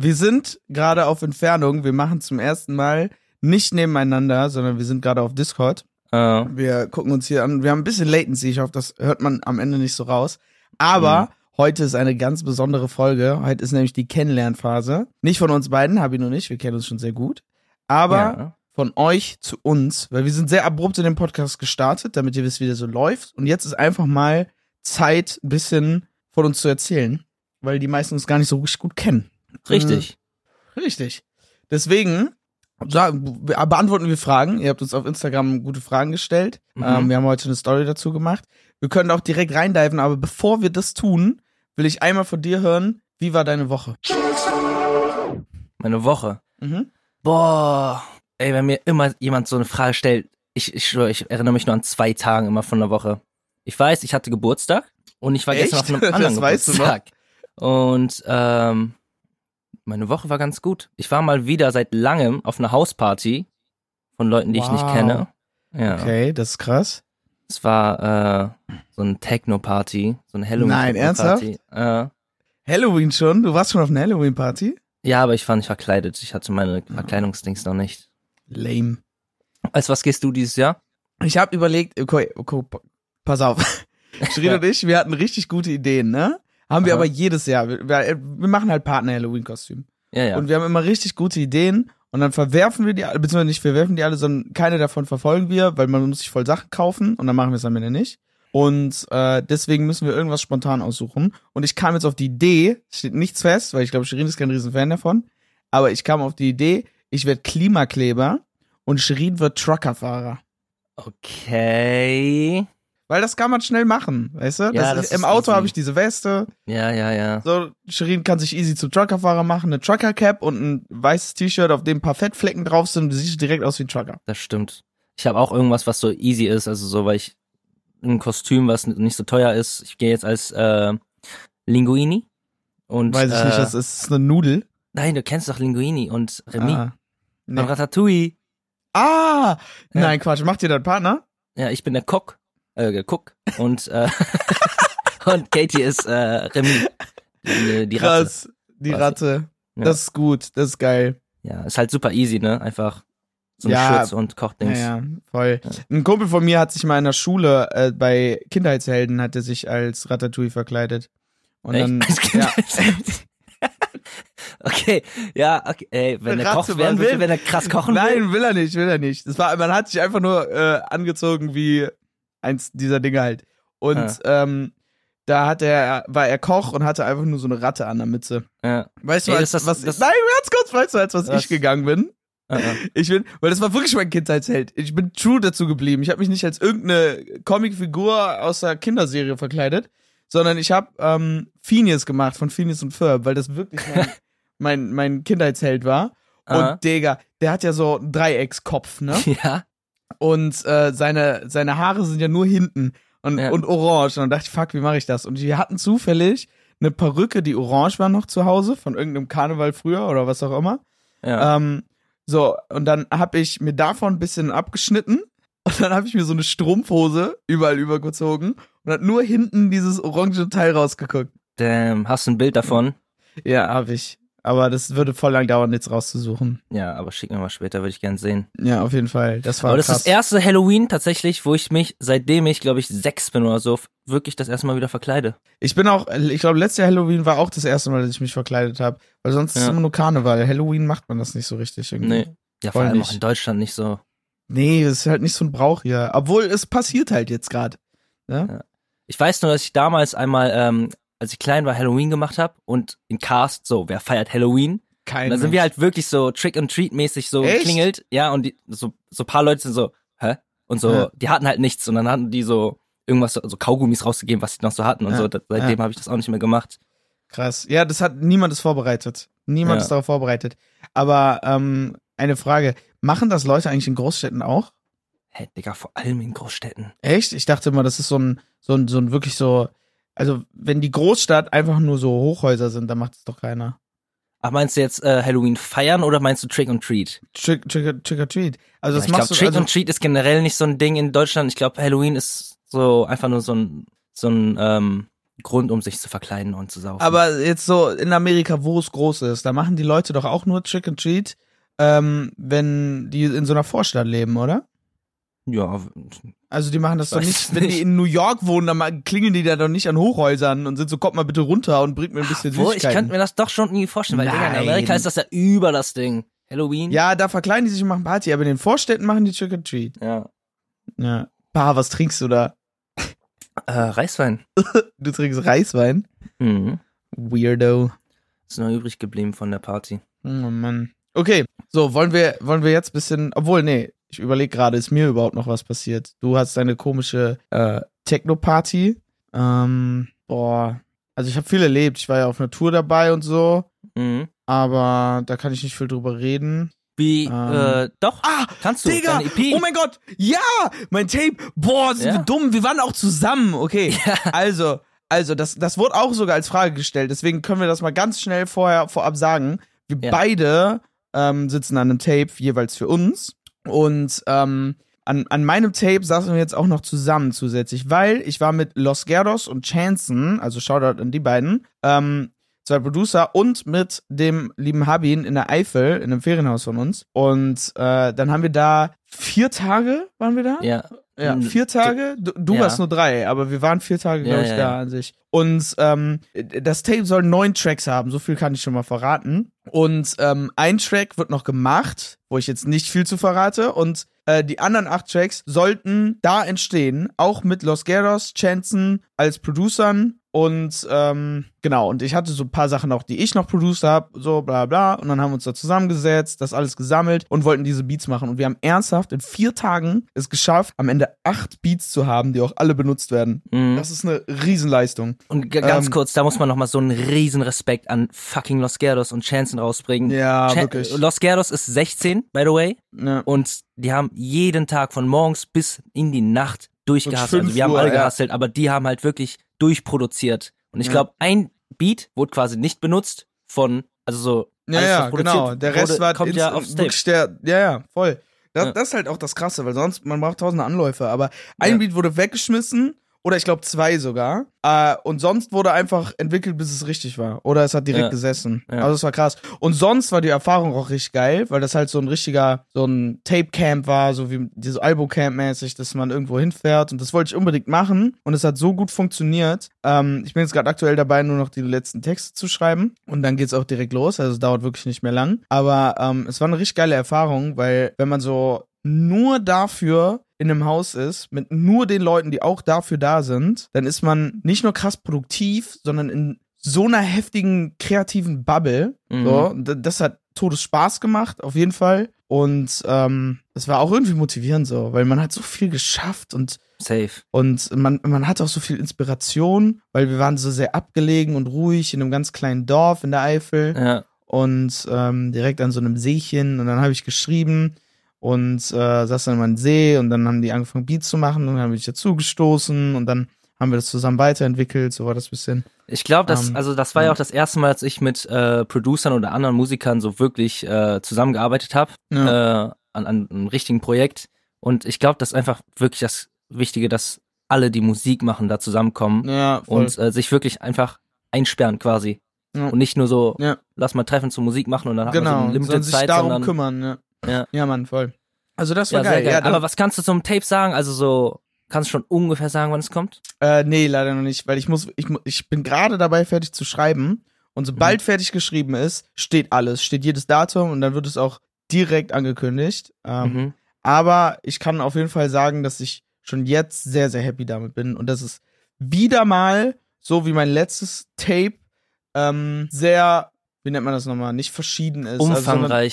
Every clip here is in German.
wir sind gerade auf Entfernung. Wir machen zum ersten Mal nicht nebeneinander, sondern wir sind gerade auf Discord. Äh, Wir gucken uns hier an. Wir haben ein bisschen Latency. Ich hoffe, das hört man am Ende nicht so raus. Aber heute ist eine ganz besondere Folge. Heute ist nämlich die Kennenlernphase. Nicht von uns beiden, und ich. Wir kennen uns schon sehr gut. Aber ja. von euch zu uns, weil wir sind sehr abrupt in den Podcast gestartet, damit ihr wisst, wie der so läuft. Und jetzt ist einfach mal Zeit, ein bisschen von uns zu erzählen, weil die meisten uns gar nicht so richtig gut kennen. Richtig. Richtig. Deswegen be- beantworten wir Fragen. Ihr habt uns auf Instagram gute Fragen gestellt. Mhm. Ähm, wir haben heute eine Story dazu gemacht. Wir können auch direkt reindiven, aber bevor wir das tun, will ich einmal von dir hören, wie war deine Woche? Meine Woche. Mhm. Boah. Ey, wenn mir immer jemand so eine Frage stellt, ich, ich ich erinnere mich nur an zwei Tagen immer von der Woche. Ich weiß, ich hatte Geburtstag und ich war Echt? gestern auf einem Das anderen weißt du noch? Geburtstag. Und ähm, meine Woche war ganz gut. Ich war mal wieder seit langem auf einer Hausparty von Leuten, die ich nicht Wow. kenne. Ja. Okay, das ist krass. Es war äh, so eine Techno-Party, so eine halloween Nein, Party. Äh, Halloween schon? Du warst schon auf einer Halloween-Party? ja, aber ich war nicht verkleidet. Ich hatte meine Verkleidungsdings noch nicht. Lame. Als was gehst du dieses Jahr? Ich habe überlegt, okay, okay, pa- pass auf. Shirin und ich, wir hatten richtig gute Ideen, ne? Haben wir Aha. aber jedes Jahr. Wir, wir wir machen halt Partner-Halloween-Kostüm. Ja, ja. Und wir haben immer richtig gute Ideen und dann verwerfen wir die alle, beziehungsweise nicht verwerfen die alle, sondern keine davon verfolgen wir, weil man muss sich voll Sachen kaufen und dann machen wir es am Ende nicht. Und äh, deswegen müssen wir irgendwas spontan aussuchen. Und ich kam jetzt auf die Idee, steht nichts fest, weil ich glaube, Shirin ist kein Riesenfan davon, aber ich kam auf die Idee, ich werde Klimakleber und Shirin wird Truckerfahrer. okay. Weil das kann man schnell machen, weißt du? Ja, das das ist, Im Auto habe ich diese Weste. Ja, ja, ja. So, Shirin kann sich easy zum Truckerfahrer machen, eine Trucker-Cap und ein weißes T-Shirt, auf dem ein paar Fettflecken drauf sind. Du siehst direkt aus wie ein Trucker. Das stimmt. Ich habe auch irgendwas, was so easy ist, also so, weil ich ein Kostüm, was nicht so teuer ist. Ich gehe jetzt als äh, Linguini. Und, Weiß ich äh, nicht, das ist eine Nudel. Nein, du kennst doch Linguini und Remy Ah, nee. Ratatouille. ah nein, Quatsch. Macht ihr deinen Partner? Ja, ich bin der Cook, äh, Cook und äh, und Katie ist äh, Remy, die, die Ratte. Krass. Die Quasi. Ratte. Ja. Das ist gut. Das ist geil. Ja, ist halt super easy, ne? Einfach so ein Ja. Schutz und Ja, Kochdings. ja, voll. Ein Kumpel von mir hat sich mal in der Schule äh, bei Kindheitshelden hat er sich als Ratatouille verkleidet. Und Echt? dann ja, okay, ja, okay. Ey, wenn er Koch werden will, wenn er krass kochen will. Nein, will er nicht, will er nicht. Das war, man hat sich einfach nur äh, angezogen wie eins dieser Dinge halt. Und Ah. ähm, da hat er, war er Koch und hatte einfach nur so eine Ratte an der Mütze. Ja. Weißt du, Ey, als, das- was das- Nein, ganz kurz, weißt du, als was, Was? ich gegangen bin? Uh -uh. Ich bin, weil das war wirklich mein Kindheitsheld. Ich bin true dazu geblieben. Ich habe mich nicht als irgendeine Comicfigur aus der Kinderserie verkleidet, sondern ich habe ähm, Phineas gemacht von Phineas und Ferb, weil das wirklich mein, mein, mein Kindheitsheld war. Und. Digga, der hat ja so einen Dreieckskopf, ne? Ja. Und äh, seine, seine Haare sind ja nur hinten und, Ja. und orange. Und dann dachte ich, fuck, wie mache ich das? Und wir hatten zufällig eine Perücke, die orange war noch zu Hause, von irgendeinem Karneval früher oder was auch immer. Ja. Ähm, so, und dann habe ich mir davon ein bisschen abgeschnitten und dann habe ich mir so eine Strumpfhose überall übergezogen und hat nur hinten dieses orange Teil rausgeguckt. Damn, hast du ein Bild davon? Ja, habe ich. Aber das würde voll lang dauern, jetzt rauszusuchen. Ja, aber schick mir mal später, würde ich gern sehen. Ja, auf jeden Fall. Das war aber das krass. ist das erste Halloween tatsächlich, wo ich mich, seitdem ich, glaube ich, sechs bin oder so, wirklich das erste Mal wieder verkleide. Ich bin auch, ich glaube, letztes Jahr Halloween war auch das erste Mal, dass ich mich verkleidet habe. Weil sonst ist Ja. es immer nur Karneval. Halloween macht man das nicht so richtig irgendwie. Nee. Ja, vor allem nicht. auch in Deutschland nicht so. Nee, das ist halt nicht so ein Brauch hier. Obwohl es passiert halt jetzt gerade. Ja? Ja. Ich weiß nur, dass ich damals einmal, ähm, als ich klein war, Halloween gemacht habe und in Cast, so, wer feiert Halloween? Kein Und da sind wir halt wirklich so Trick-and-Treat-mäßig so Echt? geklingelt. Ja, und die, so, so paar Leute sind so, hä? Und so, Ja. die hatten halt nichts und dann hatten die so irgendwas, so, Kaugummis rausgegeben, was die noch so hatten und Ja, so. Seitdem ja. habe ich das auch nicht mehr gemacht. Krass. Ja, das hat niemand ist vorbereitet. Niemand Ja. ist darauf vorbereitet. Aber ähm, eine Frage: Machen das Leute eigentlich in Großstädten auch? Hä, Digga, vor allem in Großstädten. Echt? Ich dachte immer, das ist so ein, so ein, so ein wirklich so. Also, wenn die Großstadt einfach nur so Hochhäuser sind, dann macht es doch keiner. Ach, meinst du jetzt äh, Halloween feiern oder meinst du Trick and Treat? Trick, trick, trick or treat. Also, Ja, das ich glaube, machst Trick du. Also, and Treat ist generell nicht so ein Ding in Deutschland. Ich glaube, Halloween ist so einfach nur so ein, so ein, ähm, Grund, um sich zu verkleiden und zu saufen. Aber jetzt so in Amerika, wo es groß ist, da machen die Leute doch auch nur Trick and Treat, ähm, wenn die in so einer Vorstadt leben, oder? Ja, Also die machen das doch nicht, wenn die nicht. in New York wohnen, dann klingeln die da doch nicht an Hochhäusern und sind so, kommt mal bitte runter und bringt mir ein bisschen ich Süßigkeiten. könnte mir das doch schon irgendwie vorstellen, weil Digga, in. Amerika ist das ja über das Ding. Halloween? ja, da verkleiden die sich und machen Party, aber in den Vorstädten machen die Trick and Treat. Ja. Ja. Pa, was trinkst du da? Äh, Reiswein. Du trinkst Reiswein? Mhm. Weirdo. Ist noch übrig geblieben von der Party. Oh Mann. Okay, so, wollen wir, wollen wir jetzt bisschen, obwohl, nee, ich überlege gerade, ist mir überhaupt noch was passiert? Du hast deine komische äh, Techno-Party. Ähm, boah, also ich habe viel erlebt. Ich war ja auf einer Tour dabei und so, Mhm. aber da kann ich nicht viel drüber reden. Wie, Ähm. äh, doch, Ah, kannst du. Digga, EP. oh mein Gott, ja, mein Tape. Boah, sind Ja. wir dumm. Wir waren auch zusammen. Okay, also, also das, das wurde auch sogar als Frage gestellt. Deswegen können wir das mal ganz schnell vorher vorab sagen. Wir Ja. beide ähm, sitzen an einem Tape jeweils für uns und ähm, an, an meinem Tape saßen wir jetzt auch noch zusammen zusätzlich, weil ich war mit Los Gerdos und Chanson, also Shoutout an die beiden, ähm, zwei Producer und mit dem lieben Habin in der Eifel, in einem Ferienhaus von uns. Und äh, dann haben wir da vier Tage, waren wir da? Ja. Ja, vier Tage. Du, du Ja. warst nur drei, aber wir waren vier Tage, Ja, glaube ich, ja, da ja. an sich. Und ähm, das Tape soll neun Tracks haben, so viel kann ich schon mal verraten. Und ähm, ein Track wird noch gemacht, wo ich jetzt nicht viel zu verrate. Und äh, die anderen acht Tracks sollten da entstehen, auch mit Los Guerros, Chanson als Producern. Und ähm, genau, und ich hatte so ein paar Sachen auch, die ich noch produced habe, so bla bla. Und dann haben wir uns da zusammengesetzt, das alles gesammelt und wollten diese Beats machen. Und wir haben ernsthaft in vier Tagen es geschafft, am Ende acht Beats zu haben, die auch alle benutzt werden. Mhm. Das ist eine Riesenleistung. Und ganz Ähm, kurz, da muss man noch mal so einen riesen Respekt an fucking Los Gerdos und Chanson rausbringen. Ja, Chan- wirklich. Los Gerdos ist 16, by the way, Ja. und die haben jeden Tag von morgens bis in die Nacht durchgehustelt. fünf Also wir haben alle ja. aber die haben halt wirklich durchproduziert. Und ich glaube, ein Beat wurde quasi nicht benutzt von, also so. Ja, ja, genau. Der Rest wurde, war kommt ja Tape. wirklich der, ja, ja, voll. Das, Ja. das ist halt auch das Krasse, weil sonst, man braucht tausende Anläufe, aber ein Ja. Beat wurde weggeschmissen, oder ich glaube zwei sogar, äh, und sonst wurde einfach entwickelt, bis es richtig war. Oder es hat direkt Ja. gesessen. Ja. Also das war krass. Und sonst war die Erfahrung auch richtig geil, weil das halt so ein richtiger, so ein Tape-Camp war, so wie dieses Albo-Camp-mäßig, dass man irgendwo hinfährt und das wollte ich unbedingt machen und es hat so gut funktioniert. Ähm, ich bin jetzt gerade aktuell dabei, nur noch die letzten Texte zu schreiben und dann geht's auch direkt los, also es dauert wirklich nicht mehr lang. Aber ähm, es war eine richtig geile Erfahrung, weil wenn man so nur dafür in einem Haus ist, mit nur den Leuten, die auch dafür da sind, dann ist man nicht nur krass produktiv, sondern in so einer heftigen kreativen Bubble. Mhm. So, das hat todes Spaß gemacht, auf jeden Fall. Und ähm, es war auch irgendwie motivierend so, weil man hat so viel geschafft und Safe. und man, man hatte auch so viel Inspiration, weil wir waren so sehr abgelegen und ruhig in einem ganz kleinen Dorf in der Eifel Ja. und ähm, direkt an so einem Seechen und dann habe ich geschrieben und äh, saß dann an einem See und dann haben die angefangen Beats zu machen und dann habe ich dazu gestoßen und dann haben wir das zusammen weiterentwickelt, so war das bisschen. Ich glaube, das, Ähm, also das war ja ja. auch das erste Mal, als ich mit äh, Producern oder anderen Musikern so wirklich äh, zusammengearbeitet habe Ja. äh, an, an einem richtigen Projekt. Und ich glaube, das ist einfach wirklich das Wichtige, dass alle, die Musik machen, da zusammenkommen Ja, und äh, sich wirklich einfach einsperren quasi. Ja. Und nicht nur so, Ja. lass mal treffen zur Musik machen und dann hat man so genau, limited sich Zeit, darum kümmern, ja. Ja. Mann, voll. Also das war ja, sehr geil. geil. Ja, Aber was kannst du zum Tape sagen? Also so, kannst du schon ungefähr sagen, wann es kommt? Äh, nee, leider noch nicht, weil ich muss, ich, ich bin gerade dabei, fertig zu schreiben. Und sobald fertig geschrieben ist, steht alles, steht jedes Datum und dann wird es auch direkt angekündigt. Ähm, Mhm. Aber ich kann auf jeden Fall sagen, dass ich schon jetzt sehr, sehr happy damit bin. Und das ist wieder mal, so wie mein letztes Tape, ähm, sehr, wie nennt man das nochmal, nicht verschieden ist. Also, sondern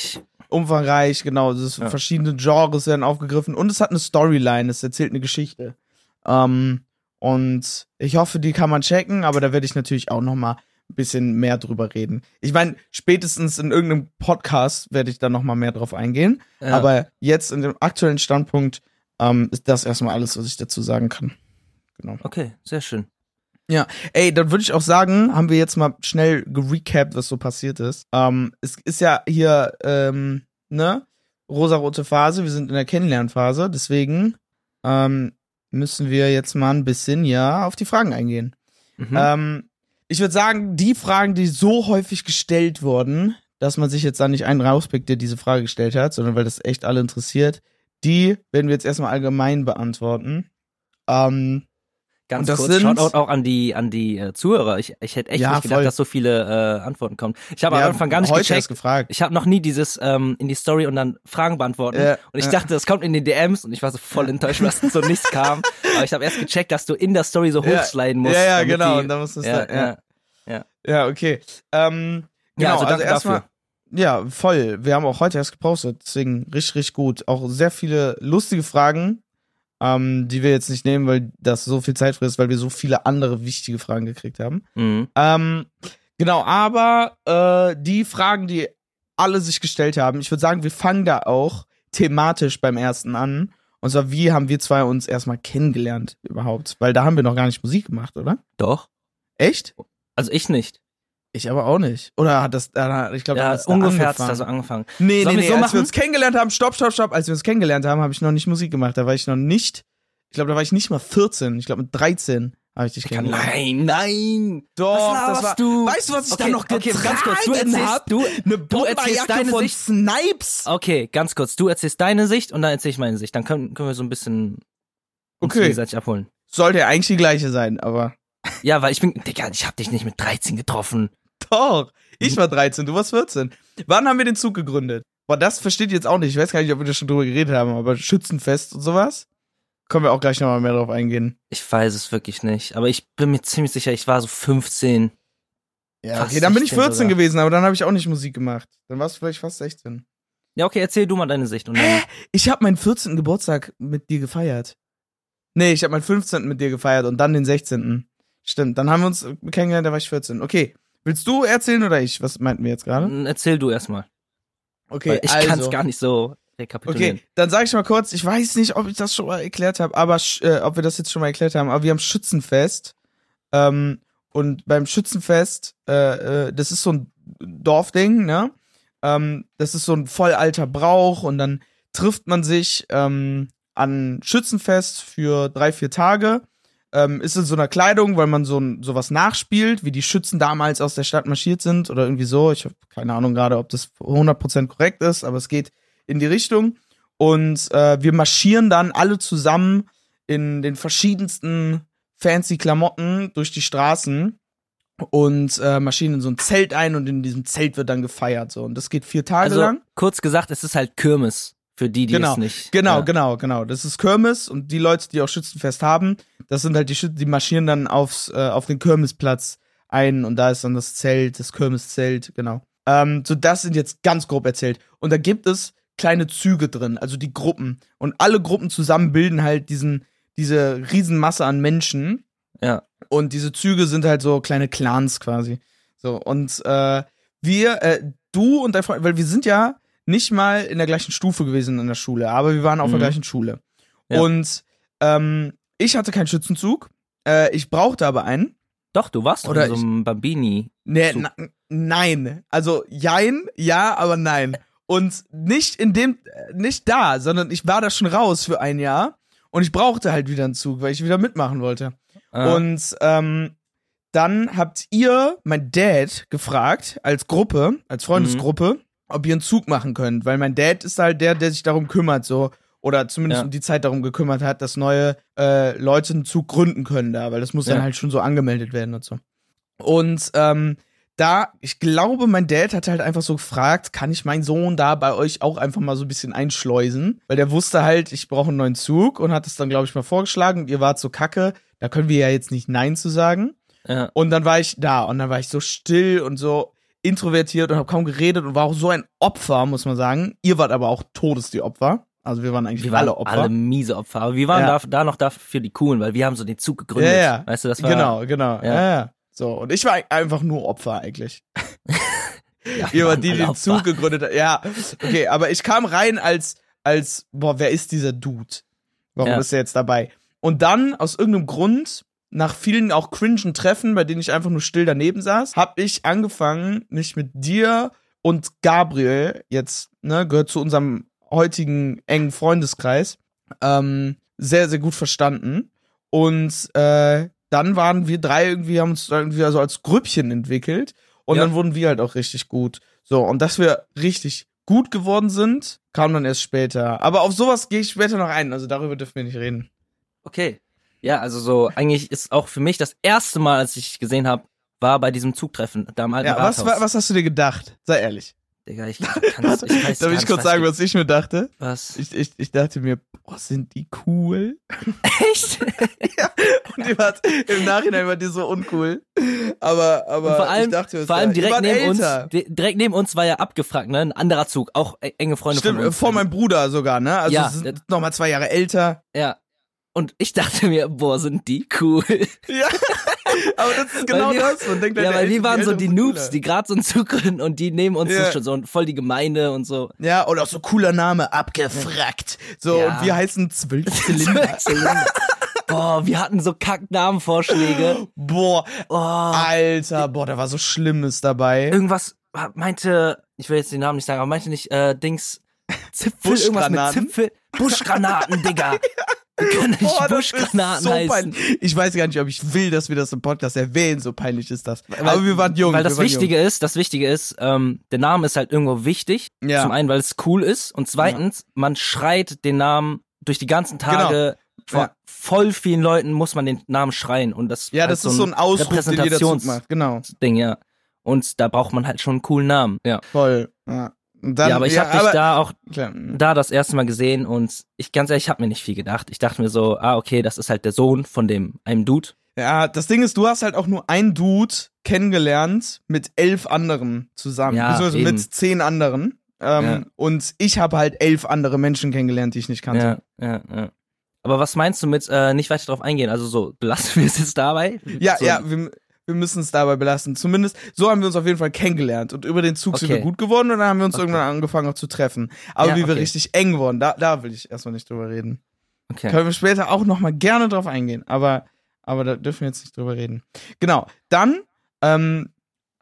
Umfangreich. genau. Es ist Ja. verschiedene Genres werden aufgegriffen und es hat eine Storyline, es erzählt eine Geschichte. Ähm, und ich hoffe, die kann man checken, aber da werde ich natürlich auch noch mal ein bisschen mehr drüber reden. Ich meine, spätestens in irgendeinem Podcast werde ich da noch mal mehr drauf eingehen. Ja. Aber jetzt in dem aktuellen Standpunkt ähm, ist das erstmal alles, was ich dazu sagen kann. Genau. Okay, sehr schön. Ey, dann würde ich auch sagen, haben wir jetzt mal schnell gerecapt, was so passiert ist. Ähm, es ist ja hier, ähm, ne, rosarote Phase, wir sind in der Kennenlernphase, deswegen ähm, müssen wir jetzt mal ein bisschen ja auf die Fragen eingehen. Mhm. Ähm, ich würde sagen, die Fragen, die so häufig gestellt wurden, dass man sich jetzt da nicht einen rauspickt, der diese Frage gestellt hat, sondern weil das echt alle interessiert, die werden wir jetzt erstmal allgemein beantworten. Ähm, Ganz kurz, sind- Shoutout auch an die, an die äh, Zuhörer. Ich, ich hätte echt Ja, nicht gedacht, voll. dass so viele äh, Antworten kommen. Ich habe ja, am Anfang gar nicht gecheckt. gefragt. Ich habe noch nie dieses ähm, in die Story und dann Fragen beantworten. Ja, und ich ja. dachte, das kommt in den DMs und ich war so voll enttäuscht, was so nichts kam. Aber ich habe erst gecheckt, dass du in der Story so Ja, hochsliden musst. ja, ja, genau. Die, und da muss es ja, da, ja. ja. ja, okay. Ähm, Ja, genau, also danke erstmal, dafür. Ja, voll. Wir haben auch heute erst gepostet, deswegen richtig, richtig gut. Auch sehr viele lustige Fragen, ähm, die wir jetzt nicht nehmen, weil das so viel Zeit frisst, weil wir so viele andere wichtige Fragen gekriegt haben. Mhm. Ähm, genau, aber äh, die Fragen, die alle sich gestellt haben, ich würde sagen, wir fangen da auch thematisch beim ersten an. Und zwar, wie haben wir zwei uns erstmal kennengelernt überhaupt? Weil da haben wir noch gar nicht Musik gemacht, oder? Doch. Echt? Also ich nicht. Ich aber auch nicht. Oder hat das, ich glaube, Ja, hat das da ungefähr angefangen. da so angefangen. Nee, Sollen nee, nee, so als wir uns kennengelernt haben, stopp, stopp, stopp, als wir uns kennengelernt haben, habe ich noch nicht Musik gemacht. Da war ich noch nicht, ich glaube, da war ich nicht mal 14. Ich glaube, mit 13 habe ich dich kennengelernt. Nein, nein. Doch, Was das war, du? weißt du, was ich Okay, da noch okay, ganz kurz, du erzählst- hab? du- Eine du erzählst Bomberjacke deine von Sicht. Snipes. Okay, ganz kurz. Du erzählst deine Sicht und dann erzähl ich meine Sicht. Dann können, können wir so ein bisschen uns Okay. gegenseitig abholen. Sollte ja eigentlich die gleiche sein, aber Ja, weil ich bin, Digga, ich hab dich nicht mit 13 getroffen. Doch. Ich war 13, du warst 14. Wann haben wir den Zug gegründet? Boah, das versteht ihr jetzt auch nicht. Ich weiß gar nicht, ob wir da schon drüber geredet haben, aber Schützenfest und sowas. Können wir auch gleich nochmal mehr drauf eingehen. Ich weiß es wirklich nicht. Aber ich bin mir ziemlich sicher, ich war so 15. Ja, okay, dann bin ich 16 14 sogar. gewesen, aber dann habe ich auch nicht Musik gemacht. Dann warst du vielleicht fast 16. Ja, okay, erzähl du mal deine Sicht. Und dann, Ich habe meinen 14. Geburtstag mit dir gefeiert. Nee, ich habe meinen 15. mit dir gefeiert und dann den 16. Stimmt, dann haben wir uns kennengelernt, da war ich 14. Okay, willst du erzählen oder ich? Was meinten wir jetzt gerade? Erzähl du erstmal. Okay, Weil ich also. kann's gar nicht so rekapitulieren. Okay, dann sage ich mal kurz, ich weiß nicht, ob ich das schon mal erklärt habe, aber äh, ob wir das jetzt schon mal erklärt haben, aber wir haben Schützenfest. Ähm, und beim Schützenfest, äh, äh, das ist so ein Dorfding, ne? Ähm, das ist so ein voll alter Brauch und dann trifft man sich ähm, an Schützenfest für drei, vier Tage. Ähm, ist in so einer Kleidung, weil man so sowas nachspielt, wie die Schützen damals aus der Stadt marschiert sind oder irgendwie so. Ich habe keine Ahnung gerade, ob das 100% korrekt ist, aber es geht in die Richtung. Und äh, wir marschieren dann alle zusammen in den verschiedensten fancy Klamotten durch die Straßen und äh, marschieren in so ein Zelt ein und in diesem Zelt wird dann gefeiert. So. Und das geht vier Tage Also, lang. kurz gesagt, es ist halt Kirmes. Für die, die Genau, es nicht. Genau, ja. genau, genau. Das ist Kirmes und die Leute, die auch Schützenfest haben, das sind halt die Schützen, die marschieren dann aufs, äh, auf den Kirmesplatz ein und da ist dann das Zelt, das Kirmeszelt, genau. Ähm, so, das sind jetzt ganz grob erzählt. Und da gibt es kleine Züge drin, also die Gruppen. Und alle Gruppen zusammen bilden halt diesen, diese Riesenmasse an Menschen. Ja. Und diese Züge sind halt so kleine Clans quasi. So, und äh, wir, äh, du und dein Freund, weil wir sind ja nicht mal in der gleichen Stufe gewesen in der Schule, aber wir waren auf der Mhm. gleichen Schule. Ja. Und ähm, ich hatte keinen Schützenzug. Äh, ich brauchte aber einen. Doch, du warst Oder in so einem Bambini. Nee, nein. Also jein, ja, aber nein. Und nicht in dem, äh, nicht da, sondern ich war da schon raus für ein Jahr und ich brauchte halt wieder einen Zug, weil ich wieder mitmachen wollte. Ah, Und ähm, dann habt ihr, mein Dad, gefragt, als Gruppe, als Freundesgruppe, ob ihr einen Zug machen könnt. Weil mein Dad ist halt der, der sich darum kümmert, so. Oder zumindest Ja. um die Zeit darum gekümmert hat, dass neue äh, Leute einen Zug gründen können da, weil das muss dann Ja. halt schon so angemeldet werden und so. Und ähm, da, ich glaube, mein Dad hat halt einfach so gefragt, kann ich meinen Sohn da bei euch auch einfach mal so ein bisschen einschleusen? Weil der wusste halt, ich brauche einen neuen Zug und hat es dann, glaube ich, mal vorgeschlagen. Und ihr wart so kacke, da können wir ja jetzt nicht Nein zu sagen. ja. Und dann war ich da und dann war ich so still und so introvertiert und habe kaum geredet und war auch so ein Opfer, muss man sagen. Ihr wart aber auch todes die Opfer. Also wir waren eigentlich Wir waren alle Opfer. alle miese Opfer. Aber wir waren Ja. da, da noch dafür die Coolen, weil wir haben so den Zug gegründet. Ja, ja. Weißt du, das war. genau, genau. Ja. Ja. So, und ich war einfach nur Opfer eigentlich. Ja, Ihr wart die, die den Opfer. Zug gegründet hat. Ja, okay, aber ich kam rein als, als, boah, wer ist dieser Dude? Warum ist er jetzt dabei? Und dann, aus irgendeinem Grund, nach vielen auch cringen Treffen, bei denen ich einfach nur still daneben saß, habe ich angefangen, mich mit dir und Gabriel, jetzt, ne, gehört zu unserem heutigen engen Freundeskreis, ähm, sehr, sehr gut verstanden. Und äh, dann waren wir drei irgendwie, haben uns irgendwie also als Grüppchen entwickelt und Ja. dann wurden wir halt auch richtig gut. So, und dass wir richtig gut geworden sind, kam dann erst später. Aber auf sowas gehe ich später noch ein, also darüber dürfen wir nicht reden. Okay. Ja, also so, eigentlich ist auch für mich das erste Mal, als ich gesehen habe, war bei diesem Zugtreffen da am alten Ja, was, Rathaus. was hast du dir gedacht? Sei ehrlich. Digga, ich, kann's, ich weiß Darf ich kurz sagen, was ich mir dachte? was. Ich, ich, ich dachte mir, boah, sind die cool? Echt? Und die war, im Nachhinein war die so uncool. Aber, aber Und vor allem, ich dachte, vor allem direkt neben älter. uns, di- direkt neben uns war ja abgefragt, ne? Ein anderer Zug, auch e- enge Freunde Stimmt, von uns. vor meinem Bruder sogar, ne? Also Ja, sie das- sind noch mal zwei Jahre älter. Ja. Und ich dachte mir, boah, sind die cool. Ja, aber das ist genau wir- das. Man denkt, ja, deine weil wir waren so die Noobs, cooler. die gerade so einen Zug und die neben uns Ja. schon so voll die Gemeinde und so. Ja, oder auch so cooler Name, abgefrackt. So, Ja. und wir heißen zwölf Zylinder. Zylinder. Boah, wir hatten so Kacknamenvorschläge. Boah, Oh, Alter, boah, da war so Schlimmes dabei. irgendwas meinte, ich will jetzt den Namen nicht sagen, aber meinte nicht, äh, Dings, Zipfel, irgendwas mit? Zipfel. Buschgranaten, Digga. Können nicht Boah, Buschgranaten so heißen. peinlich. Ich weiß gar nicht, ob ich will, dass wir das im Podcast erwähnen, so peinlich ist das. Aber wir waren jung. Weil das Wichtige ist, das Wichtige ist, ähm, der Name ist halt irgendwo wichtig. Ja. Zum einen, weil es cool ist und zweitens, man schreit den Namen durch die ganzen Tage. Vor Genau. Ja. voll vielen Leuten muss man den Namen schreien und das Ja, das ist so ein Ausruf, den jeder macht. Genau, ja. Und da braucht man halt schon einen coolen Namen. Ja. voll. Ja, dann, ja, aber ich habe dich da auch Klar. da das erste Mal gesehen und ich ganz ehrlich, ich habe mir nicht viel gedacht. Ich dachte mir so, ah okay, das ist halt der Sohn von dem einem Dude. Ja, das Ding ist, du hast halt auch nur einen Dude kennengelernt mit elf anderen zusammen. Ja, Beziehungsweise eben. mit zehn anderen. Ähm, Ja. Und ich habe halt elf andere Menschen kennengelernt, die ich nicht kannte. Ja, ja, ja. Aber was meinst du mit äh, nicht weiter drauf eingehen? Also so, belassen wir es jetzt dabei? Ja, so, ja, wir, wir müssen es dabei belassen. Zumindest, so haben wir uns auf jeden Fall kennengelernt. Und über den Zug sind Okay. wir gut geworden und dann haben wir uns Okay. irgendwann angefangen auch zu treffen. Aber Ja, wie wir okay. richtig eng wurden, da, da will ich erstmal nicht drüber reden. Okay. Können wir später auch nochmal gerne drauf eingehen, aber, aber da dürfen wir jetzt nicht drüber reden. Genau. Dann ähm,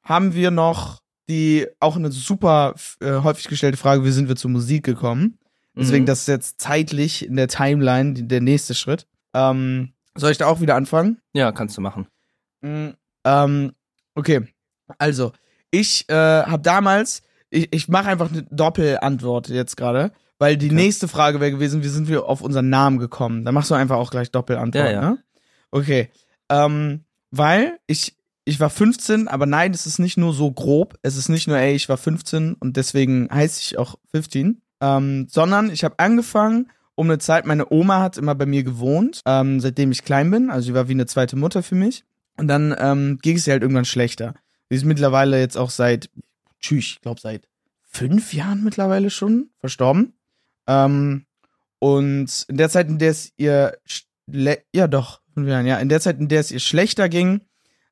haben wir noch die auch eine super äh, häufig gestellte Frage, wie sind wir zur Musik gekommen? Deswegen, Mhm. das ist jetzt zeitlich in der Timeline der nächste Schritt. Ähm, soll ich da auch wieder anfangen? Ja, kannst du machen. Ähm, okay. Also, ich äh, habe damals, ich, ich mache einfach eine Doppelantwort jetzt gerade, weil die Okay. nächste Frage wäre gewesen, wie sind wir auf unseren Namen gekommen? Da machst du einfach auch gleich Doppelantwort, Ja, ja. ne? Okay. Ähm, weil ich, ich war 15, aber nein, es ist nicht nur so grob. Es ist nicht nur, ey, ich war 15 und deswegen heiße ich auch 15. Ähm, sondern ich habe angefangen, um eine Zeit, meine Oma hat immer bei mir gewohnt, ähm, seitdem ich klein bin. Also sie war wie eine zweite Mutter für mich. Und dann ähm, ging es ihr halt irgendwann schlechter. Sie ist mittlerweile jetzt auch seit, tschüss, ich glaube seit fünf Jahren mittlerweile schon verstorben. Ähm, und in der Zeit, in der es ihr, ja doch, fünf Jahren, ja, in der Zeit, in der es ihr schlechter ging,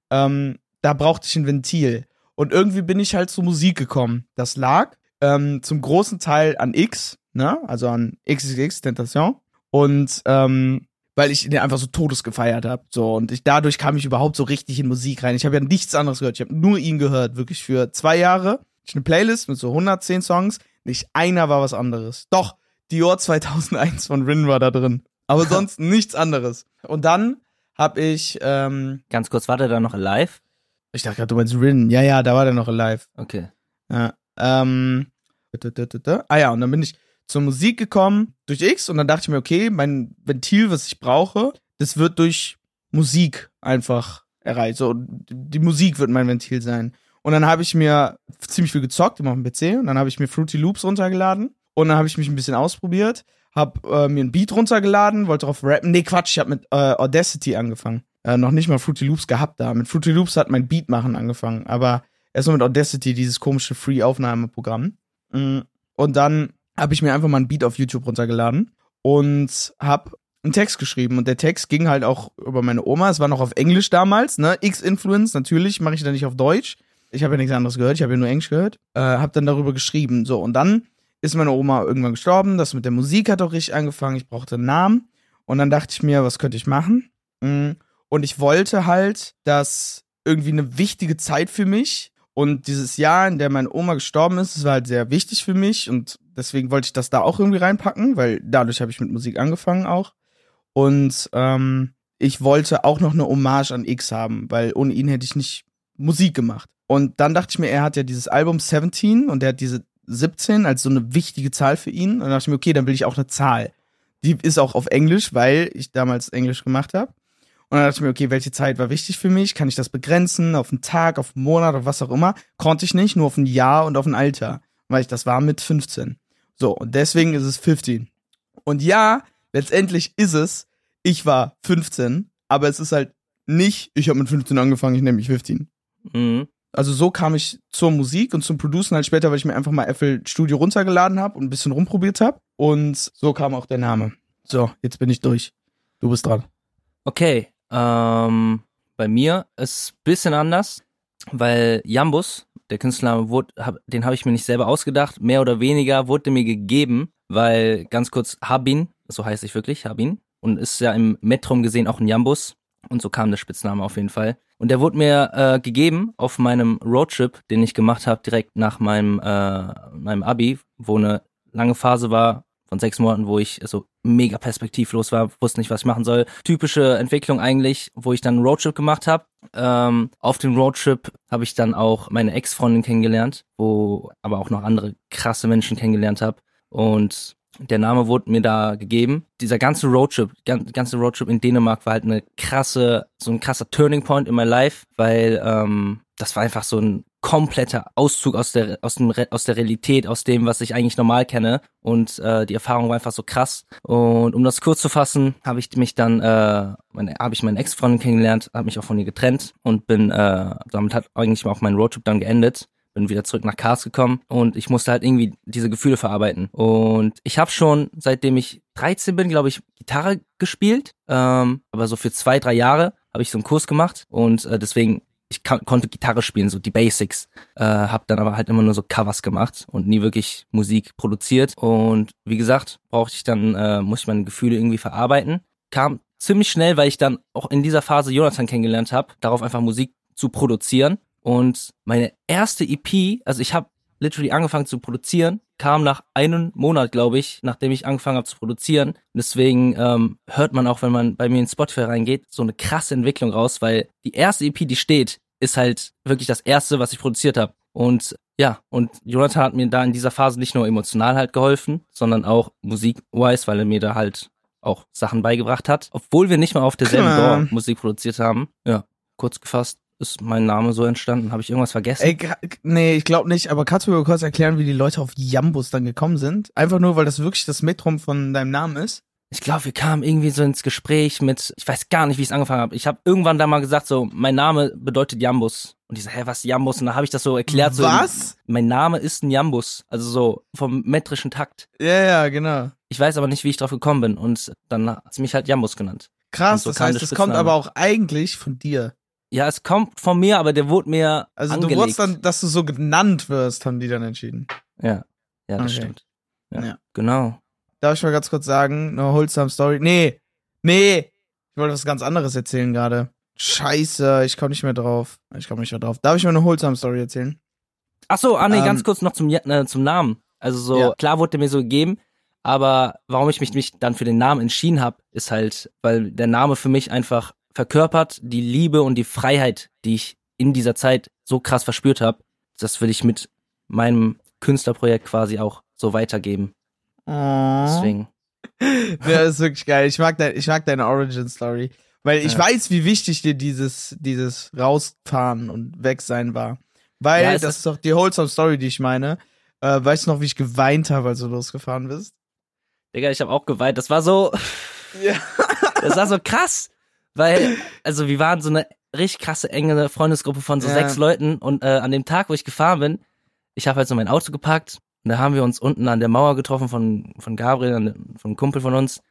ähm, da brauchte ich ein Ventil. Und irgendwie bin ich halt zur Musik gekommen. Das lag ähm, zum großen Teil an X, ne, also an XXX Tentation. Und ähm, weil ich den einfach so todes gefeiert habe. So, und ich dadurch kam ich überhaupt so richtig in Musik rein. Ich habe ja nichts anderes gehört. Ich habe nur ihn gehört, wirklich für zwei Jahre. Ich eine Playlist mit so 110 Songs. Nicht einer war was anderes. Doch, Dior 2001 von Rin war da drin. Aber sonst nichts anderes. Und dann habe ich, ähm, Ganz kurz, war der da noch alive? ich dachte gerade, du meinst Rin. Ja, ja, da war der noch alive. Okay. Ja, ähm, ah ja, und dann bin ich zur Musik gekommen durch X und dann dachte ich mir, okay, mein Ventil, was ich brauche, das wird durch Musik einfach erreicht. So, die Musik wird mein Ventil sein. Und dann habe ich mir ziemlich viel gezockt immer auf dem PC und dann habe ich mir Fruity Loops runtergeladen und dann habe ich mich ein bisschen ausprobiert, habe äh, mir ein Beat runtergeladen, wollte drauf rappen. Nee, Quatsch, ich habe mit äh, Audacity angefangen. Äh, noch nicht mal Fruity Loops gehabt da. Mit Fruity Loops hat mein Beat machen angefangen, aber erst mal mit Audacity, dieses komische Free-Aufnahmeprogramm. Mm, Und dann habe ich mir einfach mal ein Beat auf YouTube runtergeladen und habe einen Text geschrieben. Und der Text ging halt auch über meine Oma. Es war noch auf Englisch damals, ne? X-Influence, natürlich mache ich da nicht auf Deutsch. Ich habe ja nichts anderes gehört, ich habe ja nur Englisch gehört. Äh, habe dann darüber geschrieben. So, und dann ist meine Oma irgendwann gestorben. Das mit der Musik hat auch richtig angefangen. Ich brauchte einen Namen. Und dann dachte ich mir, was könnte ich machen? Mm, Und ich wollte halt, dass irgendwie eine wichtige Zeit für mich und dieses Jahr, in der meine Oma gestorben ist, das war halt sehr wichtig für mich und deswegen wollte ich das da auch irgendwie reinpacken, weil dadurch habe ich mit Musik angefangen auch. Und ähm, ich wollte auch noch eine Hommage an X haben, weil ohne ihn hätte ich nicht Musik gemacht. Und dann dachte ich mir, er hat ja dieses Album 17 und er hat diese 17 als so eine wichtige Zahl für ihn. Und dann dachte ich mir, okay, dann will ich auch eine Zahl. Die ist auch auf Englisch, weil ich damals Englisch gemacht habe. Und dann dachte ich mir, okay, welche Zeit war wichtig für mich? Kann ich das begrenzen? Auf einen Tag, auf einen Monat oder was auch immer? Konnte ich nicht, nur auf ein Jahr und auf ein Alter. Weil ich das war mit 15. So, und deswegen ist es 15. Und ja, letztendlich ist es, ich war 15, aber es ist halt nicht, ich habe mit 15 angefangen, ich nenne mich 15. Mhm. Also so kam ich zur Musik und zum Producen halt später, weil ich mir einfach mal FL Studio runtergeladen habe und ein bisschen rumprobiert habe. Und so kam auch der Name. So, jetzt bin ich durch. Du bist dran. Okay, ähm, bei mir ist bisschen anders, weil Jambus, der Künstlername, wurde, hab, den habe ich mir nicht selber ausgedacht, mehr oder weniger wurde mir gegeben, weil ganz kurz Habin, so heißt ich wirklich, Habin, und ist ja im Metrum gesehen auch ein Jambus. Und so kam der Spitzname auf jeden Fall. Und der wurde mir äh, gegeben auf meinem Roadtrip, den ich gemacht habe, direkt nach meinem, äh, meinem Abi, wo eine lange Phase war von sechs Monaten, wo ich so mega perspektivlos war, wusste nicht, was ich machen soll. Typische Entwicklung eigentlich, wo ich dann einen Roadtrip gemacht habe. Ähm, auf dem Roadtrip habe ich dann auch meine Ex-Freundin kennengelernt, wo aber auch noch andere krasse Menschen kennengelernt habe. Und der Name wurde mir da gegeben. Dieser ganze Roadtrip, ganze Roadtrip in Dänemark war halt eine krasse, so ein krasser Turning Point in my life, weil ähm, das war einfach so ein kompletter Auszug aus der aus dem aus der Realität, aus dem, was ich eigentlich normal kenne und äh, die Erfahrung war einfach so krass. Und um das kurz zu fassen, habe ich mich dann äh, habe ich meine Ex-Freundin kennengelernt, habe mich auch von ihr getrennt und bin äh, damit hat eigentlich auch mein Roadtrip dann geendet bin wieder zurück nach Cars gekommen und ich musste halt irgendwie diese Gefühle verarbeiten. Und ich habe schon, seitdem ich 13 bin, glaube ich, Gitarre gespielt. Ähm, aber so für zwei, drei Jahre habe ich so einen Kurs gemacht und äh, deswegen ich konnte Gitarre spielen, so die Basics. Äh, habe dann aber halt immer nur so Covers gemacht und nie wirklich Musik produziert. Und wie gesagt, brauchte ich dann, äh, muss ich meine Gefühle irgendwie verarbeiten. Kam ziemlich schnell, weil ich dann auch in dieser Phase Jonathan kennengelernt habe, darauf einfach Musik zu produzieren. Und meine erste EP, also ich habe literally angefangen zu produzieren, kam nach einem Monat, glaube ich, nachdem ich angefangen habe zu produzieren. Deswegen ähm, hört man auch, wenn man bei mir in Spotify reingeht, so eine krasse Entwicklung raus, weil die erste EP, die steht, ist halt wirklich das erste, was ich produziert habe. Und ja, und Jonathan hat mir da in dieser Phase nicht nur emotional halt geholfen, sondern auch musik-wise, weil er mir da halt auch Sachen beigebracht hat, obwohl wir nicht mal auf derselben Door Musik produziert haben. Ja, kurz gefasst, ist mein Name so entstanden. Habe ich irgendwas vergessen? Ey, nee, ich glaube nicht, aber kannst du mir kurz erklären, wie die Leute auf Jambus dann gekommen sind? Einfach nur, weil das wirklich das Metrum von deinem Namen ist? Ich glaube, wir kamen irgendwie so ins Gespräch mit, ich weiß gar nicht, wie ich es angefangen habe. Ich habe irgendwann da mal gesagt, so, mein Name bedeutet Jambus. Und die so, hä, was Jambus? Und da habe ich das so erklärt. So, was? mein Name ist ein Jambus. Also so vom metrischen Takt. Ja, ja, genau. Ich weiß aber nicht, wie ich drauf gekommen bin. Und dann hat sie mich halt Jambus genannt. Krass, so das heißt, es kommt aber auch eigentlich von dir. Ja, es kommt von mir, aber der wurde mir. Also angelegt. du wurdest dann, dass du so genannt wirst, haben die dann entschieden. Ja. Ja, das okay. stimmt. Ja, ja. Genau. Darf ich mal ganz kurz sagen, eine wholesome Story? Nee. Nee. Ich wollte was ganz anderes erzählen gerade. Scheiße, ich komme nicht mehr drauf. Ich komme nicht mehr drauf. Darf ich mal eine wholesome Story erzählen? Ach so, ah nee, ähm, ganz kurz noch zum, äh, zum Namen. Also so, ja. klar wurde mir so gegeben, aber warum ich mich, mich dann für den Namen entschieden habe, ist halt, weil der Name für mich einfach verkörpert die Liebe und die Freiheit, die ich in dieser Zeit so krass verspürt habe. Das will ich mit meinem Künstlerprojekt quasi auch so weitergeben. Oh. Deswegen. Ja, ist wirklich geil. Ich mag, dein, ich mag deine Origin Story. Weil ich ja. weiß, wie wichtig dir dieses, dieses Rausfahren und Weg sein war. Weil, ja, das ist doch die wholesome Story, die ich meine. Äh, weißt du noch, wie ich geweint habe, als du losgefahren bist? Digga, ich habe auch geweint. Das war so. Ja. Das war so krass. Weil, also wir waren so eine richtig krasse enge Freundesgruppe von so ja. sechs Leuten und äh, an dem Tag, wo ich gefahren bin, ich habe halt so mein Auto gepackt und da haben wir uns unten an der Mauer getroffen von, von Gabriel, von einem Kumpel von uns.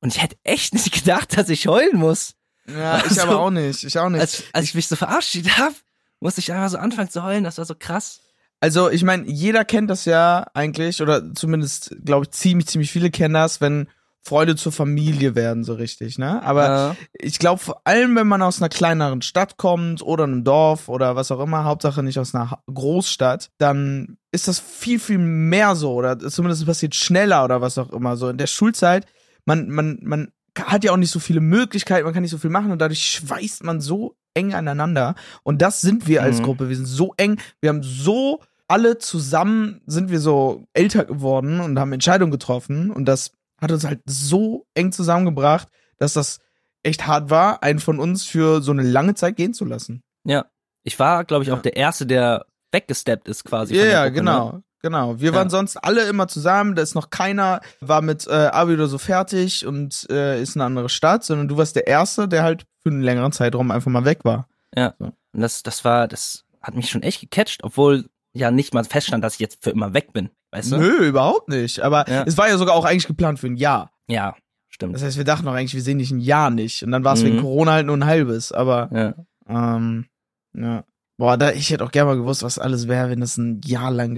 Und ich hätte echt nicht gedacht, dass ich heulen muss. Ja, also, ich aber auch nicht. Ich auch nicht. Als, als ich mich so verabschiedet habe, musste ich einfach so anfangen zu heulen. Das war so krass. Also, ich meine, jeder kennt das ja eigentlich, oder zumindest, glaube ich, ziemlich, ziemlich viele kennen das, wenn Freunde zur Familie werden, so richtig, ne? Aber ja. ich glaube, vor allem, wenn man aus einer kleineren Stadt kommt oder einem Dorf oder was auch immer, Hauptsache nicht aus einer Großstadt, dann ist das viel, viel mehr so oder zumindest passiert schneller oder was auch immer. So in der Schulzeit, man, man, man hat ja auch nicht so viele Möglichkeiten, man kann nicht so viel machen und dadurch schweißt man so eng aneinander. Und das sind wir als Mhm. Gruppe. Wir sind so eng, wir haben so alle zusammen sind wir so älter geworden und haben Entscheidungen getroffen und das hat uns halt so eng zusammengebracht, dass das echt hart war, einen von uns für so eine lange Zeit gehen zu lassen. Ja. Ich war, glaube ich, Ja. auch der Erste, der weggesteppt ist quasi. Ja, ja, Gruppe, genau. Ne? Genau. Wir Ja. waren sonst alle immer zusammen, da ist noch keiner, war mit äh, Abi oder so fertig und äh, ist in eine andere Stadt, sondern du warst der Erste, der halt für einen längeren Zeitraum einfach mal weg war. Und das, das war, das hat mich schon echt gecatcht, obwohl ja nicht mal feststand, dass ich jetzt für immer weg bin. Weißt du? Nö, überhaupt nicht. Aber Ja. es war ja sogar auch eigentlich geplant für ein Jahr. Ja, stimmt. Das heißt, wir dachten auch eigentlich, wir sehen dich ein Jahr nicht. Und dann war es Mhm. wegen Corona halt nur ein halbes. Aber Ja. ähm, ja. Boah, da, ich hätte auch gerne mal gewusst, was alles wäre, wenn das ein Jahr lang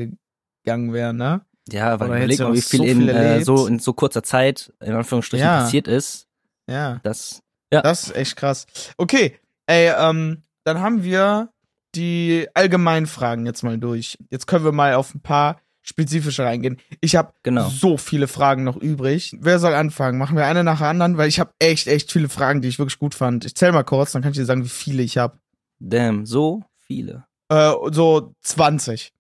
gegangen wäre, ne? Ja, weil überleg mal, wie viel, so in viel äh, so in so kurzer Zeit in Anführungsstrichen Ja. passiert ist. Ja. Das Das ist echt krass. Okay, ey, ähm, dann haben wir die allgemeinen Fragen jetzt mal durch. Jetzt können wir mal auf ein paar spezifische reingehen. Ich habe Genau. so viele Fragen noch übrig. Wer soll anfangen? Machen wir eine nach der anderen, weil ich habe echt, echt viele Fragen, die ich wirklich gut fand. Ich zähl mal kurz, dann kann ich dir sagen, wie viele ich habe. Damn, so viele. Äh, so 20.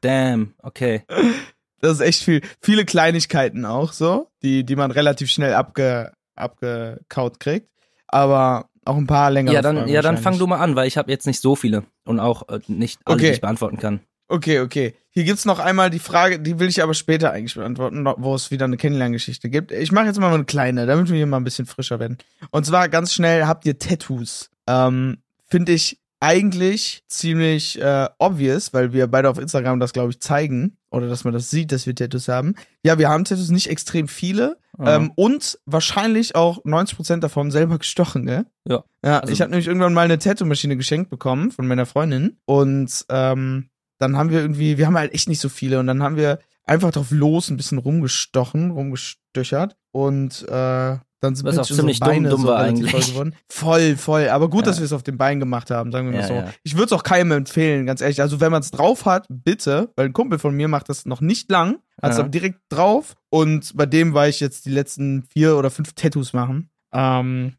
Damn, okay. Das ist echt viel. Viele Kleinigkeiten auch so, die, die man relativ schnell abge, abgekaut kriegt. Aber auch ein paar längere Ja, dann, Fragen ja, dann fang du mal an, weil ich habe jetzt nicht so viele und auch äh, nicht alle, Okay. die ich beantworten kann. Okay, okay. Hier gibt's noch einmal die Frage, die will ich aber später eigentlich beantworten, wo es wieder eine Kennenlerngeschichte gibt. Ich mache jetzt mal eine kleine, damit wir hier mal ein bisschen frischer werden. Und zwar ganz schnell, habt ihr Tattoos? Ähm, Finde ich eigentlich ziemlich äh, obvious, weil wir beide auf Instagram das, glaube ich, zeigen. Oder dass man das sieht, dass wir Tattoos haben. Ja, wir haben Tattoos, nicht extrem viele. Ja. Ähm, und wahrscheinlich auch 90% davon selber gestochen, ne? Ja. Ja, Also- ich habe nämlich irgendwann mal eine Tattoo-Maschine geschenkt bekommen von meiner Freundin. Und ähm, dann haben wir irgendwie, wir haben halt echt nicht so viele. Und dann haben wir einfach drauf los ein bisschen rumgestochen, rumgestöchert. Und äh, dann sind unsere ziemlich dumm- Beine dumm so eigentlich. voll geworden. Voll, voll. Aber gut, Ja. dass wir es auf dem Bein gemacht haben, sagen wir mal Ja, so. ja. Ich würde es auch keinem empfehlen, ganz ehrlich. Also wenn man es drauf hat, bitte, weil ein Kumpel von mir macht das noch nicht lang, hat es aber direkt drauf und bei dem war ich jetzt die letzten vier oder fünf Tattoos machen. Ähm,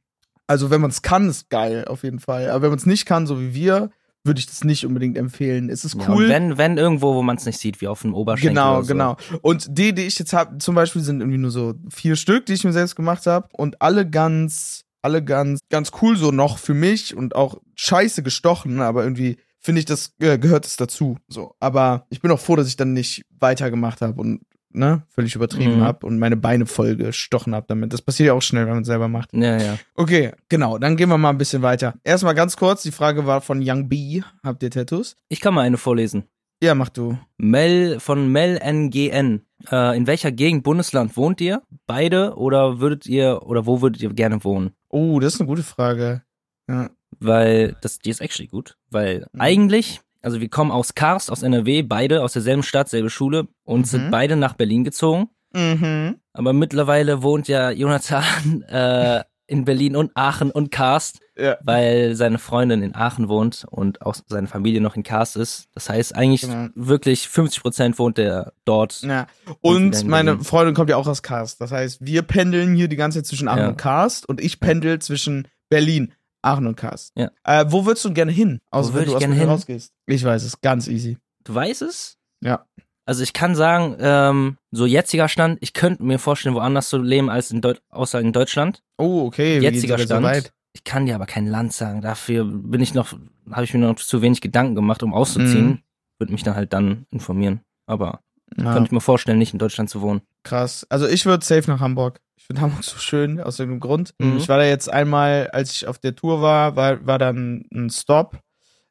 also wenn man es kann, ist geil, auf jeden Fall. Aber wenn man es nicht kann, so wie wir, würde ich das nicht unbedingt empfehlen. Es ist Ja, cool. und wenn, wenn irgendwo, wo man es nicht sieht, wie auf dem Oberschenkel Genau, so. genau. Und die, die ich jetzt habe, zum Beispiel sind irgendwie nur so vier Stück, die ich mir selbst gemacht habe und alle ganz, alle ganz, ganz cool so noch für mich und auch scheiße gestochen, aber irgendwie finde ich, das äh, gehört es dazu. So, aber ich bin auch froh, dass ich dann nicht weitergemacht habe und ne, völlig übertrieben Mhm. habe und meine Beine voll gestochen habe damit. Das passiert ja auch schnell, wenn man es selber macht. Ja, ja. Okay, genau, dann gehen wir mal ein bisschen weiter. Erstmal ganz kurz, die Frage war von Young B. Habt ihr Tattoos? Ich kann mal eine vorlesen. Ja, mach du. Mel von Mel NGN. Äh, in welcher Gegend Bundesland wohnt ihr? Beide oder würdet ihr oder wo würdet ihr gerne wohnen? Oh, das ist eine gute Frage. Ja. Weil das die ist actually gut, weil Mhm. eigentlich also wir kommen aus Karst aus NRW, beide aus derselben Stadt, selbe Schule und Mhm. sind beide nach Berlin gezogen, Mhm. aber mittlerweile wohnt ja Jonathan äh, in Berlin und Aachen und Karst, Ja. weil seine Freundin in Aachen wohnt und auch seine Familie noch in Karst ist. Das heißt eigentlich Genau. wirklich 50 Prozent wohnt er dort. Ja. Und meine. Freundin kommt ja auch aus Karst. Das heißt, wir pendeln hier die ganze Zeit zwischen Aachen Ja. und Karst und ich pendel zwischen Berlin, Aachen und Karst. Ja. Äh, wo würdest du gerne hin? Außer Wo wenn du aus hin? rausgehst. Ich weiß es, ganz easy. Du weißt es? Ja. Also ich kann sagen, ähm, so jetziger Stand, ich könnte mir vorstellen, woanders zu leben als in Deut außer in Deutschland. Oh, okay. Wie Jetziger Stand. So weit? Ich kann dir aber kein Land sagen. Dafür bin ich noch, habe ich mir noch zu wenig Gedanken gemacht, um auszuziehen. Mhm. Würde mich dann halt dann informieren. Aber Ja, könnte ich mir vorstellen, nicht in Deutschland zu wohnen. krass. Also ich würde safe nach Hamburg. Ich finde Hamburg so schön, aus irgendeinem Grund. Mhm. Ich war da jetzt einmal, als ich auf der Tour war, war, war dann ein Stop,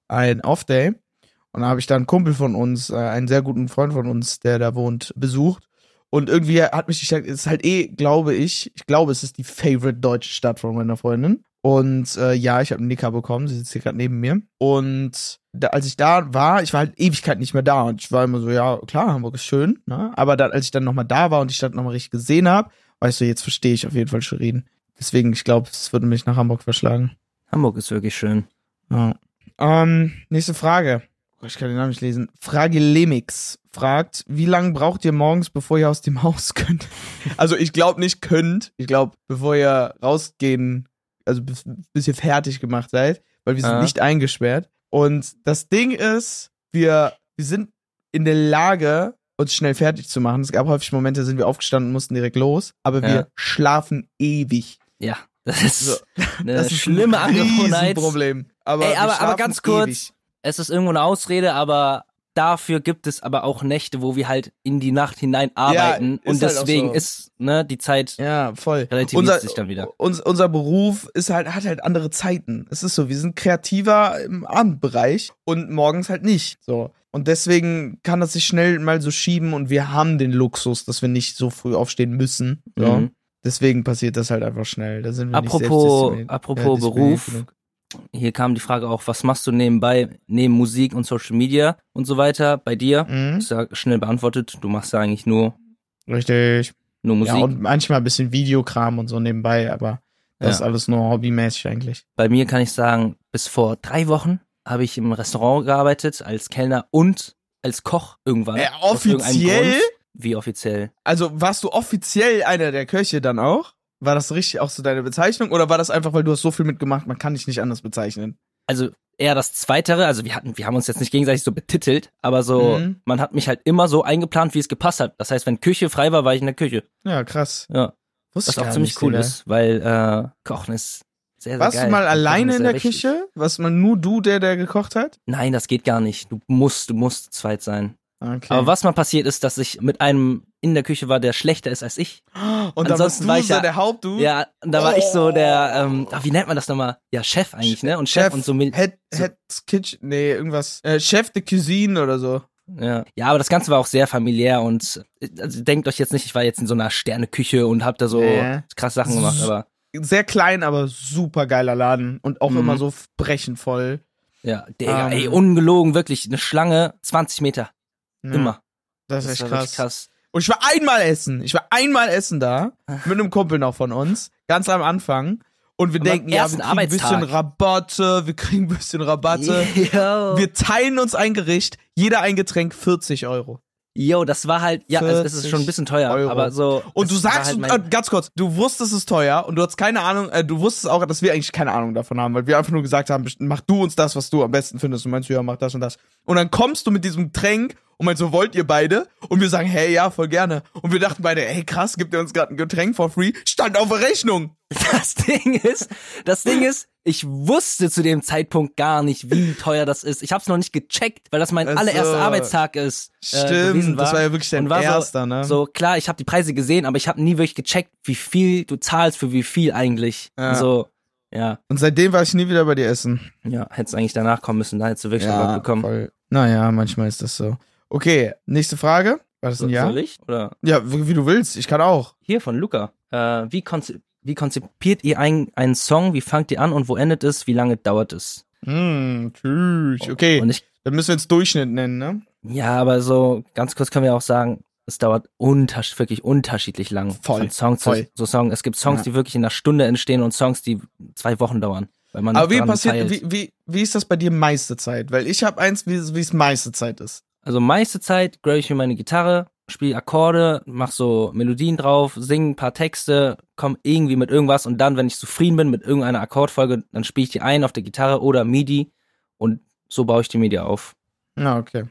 ein Off-Day. Und da habe ich dann einen Kumpel von uns, äh, einen sehr guten Freund von uns, der da wohnt, besucht. Und irgendwie hat mich die Stadt, es ist halt eh, glaube ich, ich glaube, es ist die favorite deutsche Stadt von meiner Freundin. Und äh, ja, ich habe einen Nicker bekommen, sie sitzt hier gerade neben mir. Und da, als ich da war, ich war halt Ewigkeit nicht mehr da. Und ich war immer so, ja, klar, Hamburg ist schön. Ne? Aber dann, als ich dann nochmal da war und die Stadt nochmal richtig gesehen habe, weißt du, jetzt verstehe ich auf jeden Fall Shirin. Deswegen, ich glaube, es würde mich nach Hamburg verschlagen. Hamburg ist wirklich schön. Ja. Ähm, nächste Frage. ich kann den Namen nicht lesen. Frage Lemix fragt, wie lange braucht ihr morgens, bevor ihr aus dem Haus könnt? Also ich glaube nicht könnt. Ich glaube, bevor ihr rausgehen, also bis, bis ihr fertig gemacht seid, weil wir sind Ah. nicht eingesperrt. Und das Ding ist, wir, wir sind in der Lage, uns schnell fertig zu machen. Es gab häufig Momente, da sind wir aufgestanden und mussten direkt los, aber wir Ja. schlafen ewig. Ja, das ist So, eine das ist schlimme ein Angewohnheit. Problem. Aber, Ey, wir aber- aber ganz kurz, ewig. Es ist irgendwo eine Ausrede, aber dafür gibt es aber auch Nächte, wo wir halt in die Nacht hinein arbeiten ist und halt deswegen so. ist ne die Zeit Ja, voll. relativiert sich dann wieder. Uns, unser Beruf ist halt, hat halt andere Zeiten. Es ist so, wir sind kreativer im Abendbereich und morgens halt nicht. So. Und deswegen kann das sich schnell mal so schieben und wir haben den Luxus, dass wir nicht so früh aufstehen müssen. So. Mhm. Deswegen passiert das halt einfach schnell. Da sind wir nicht Apropos, selbstdiszipliniert- apropos ja, Beruf, genug. Hier kam die Frage auch, was machst du nebenbei, neben Musik und Social Media und so weiter bei dir? Mhm. Ist ja schnell beantwortet. Du machst ja eigentlich nur, Richtig. nur Musik. Ja, und manchmal ein bisschen Videokram und so nebenbei, aber das Ja. ist alles nur hobbymäßig eigentlich. Bei mir kann ich sagen, bis vor drei Wochen habe ich im Restaurant gearbeitet als Kellner und als Koch irgendwann. Äh, offiziell? Wie offiziell? Also warst du offiziell einer der Köche dann auch? War das richtig auch so deine Bezeichnung oder war das einfach, weil du hast so viel mitgemacht, man kann dich nicht anders bezeichnen? Also eher das Zweitere. Also wir hatten, wir haben uns jetzt nicht gegenseitig so betitelt, aber so, Mhm. man hat mich halt immer so eingeplant, wie es gepasst hat. Das heißt, wenn Küche frei war, war ich in der Küche. Ja, krass. Ja, Wusste was auch ziemlich nicht, cool ist, weil äh, Kochen ist sehr, sehr Warst geil. du mal alleine in der wichtig. Küche? Was man nur du, der der gekocht hat? Nein, das geht gar nicht. Du musst, du musst zu zweit sein. Okay. Aber was mal passiert ist, dass ich mit einem in der Küche war, der schlechter ist als ich. Und ansonsten du war ich so ja- der Hauptdude? Ja, und da war ich so der, ähm, ach, wie nennt man das nochmal? Ja, Chef eigentlich, ne? Und Chef, und so mit. Head, so- Head's Kitchen, nee, irgendwas. Äh, Chef de Cuisine oder so. Ja. ja, aber das Ganze war auch sehr familiär und äh, also denkt euch jetzt nicht, ich war jetzt in so einer Sterneküche und hab da so Nee. krass Sachen gemacht, aber Sehr klein, aber super geiler Laden. Und auch Mhm. immer so brechend voll. ja, Digga, Ähm. ey, ungelogen, wirklich, eine Schlange, 20 Meter, Ja, immer. Das ist Das echt krass. krass. Und ich war einmal essen. Ich war einmal essen da. Mit einem Kumpel noch von uns. Ganz am Anfang. Und wir Am denken, ja, wir kriegen ein bisschen Arbeitstag. Rabatte. Wir kriegen ein bisschen Rabatte. Yo. Wir teilen uns ein Gericht. Jeder ein Getränk 40 Euro. Yo, das war halt, ja, es, es ist schon ein bisschen teuer, 40 Euro. aber so. Und du sagst, halt äh, ganz kurz, du wusstest es ist teuer und du hast keine Ahnung, äh, du wusstest auch, dass wir eigentlich keine Ahnung davon haben, weil wir einfach nur gesagt haben, mach du uns das, was du am besten findest. Und meinst du, ja, mach das und das. Und dann kommst du mit diesem Getränk und meinst so, wollt ihr beide? Und wir sagen, hey, ja, voll gerne. Und wir dachten beide, hey, krass, gibt ihr uns gerade ein Getränk for free? Stand auf der Rechnung. Das Ding ist, das Ding ist, ich wusste zu dem Zeitpunkt gar nicht, wie teuer das ist. Ich habe es noch nicht gecheckt, weil das mein Also, allererster Arbeitstag ist. äh, Stimmt, war. das war ja wirklich dein erster, so, ne? So klar, ich habe die Preise gesehen, aber ich habe nie wirklich gecheckt, wie viel du zahlst für wie viel eigentlich. Ja. So, ja, Und seitdem war ich nie wieder bei dir essen. ja, hättest eigentlich danach kommen müssen, da hättest du wirklich Rabatt bekommen. voll. Naja, manchmal ist das so. Okay, nächste Frage. War das ein Ja? Soll ich? Oder Ja, wie wie du willst. Ich kann auch. hier von Luca. Äh, wie, konzi wie konzipiert ihr ein, einen Song? Wie fangt ihr an und wo endet es? Wie lange dauert es? Hm, tschüss. Okay, Und ich dann müssen wir jetzt Durchschnitt nennen, ne? Ja, aber so ganz kurz können wir auch sagen, es dauert untersch wirklich unterschiedlich lang. Voll, Von Song zu voll. so Song. Es gibt Songs, Ja. die wirklich in einer Stunde entstehen und Songs, die zwei Wochen dauern. Weil man Aber wie dran passiert, wie, wie, wie ist das bei dir meiste Zeit? Weil ich habe eins, wie wie es meiste Zeit ist. Also meiste Zeit grabe ich mir meine Gitarre, spiele Akkorde, mach so Melodien drauf, sing ein paar Texte, komm irgendwie mit irgendwas und dann, wenn ich zufrieden bin mit irgendeiner Akkordfolge, dann spiele ich die ein auf der Gitarre oder MIDI und so baue ich die MIDI auf. Na, okay.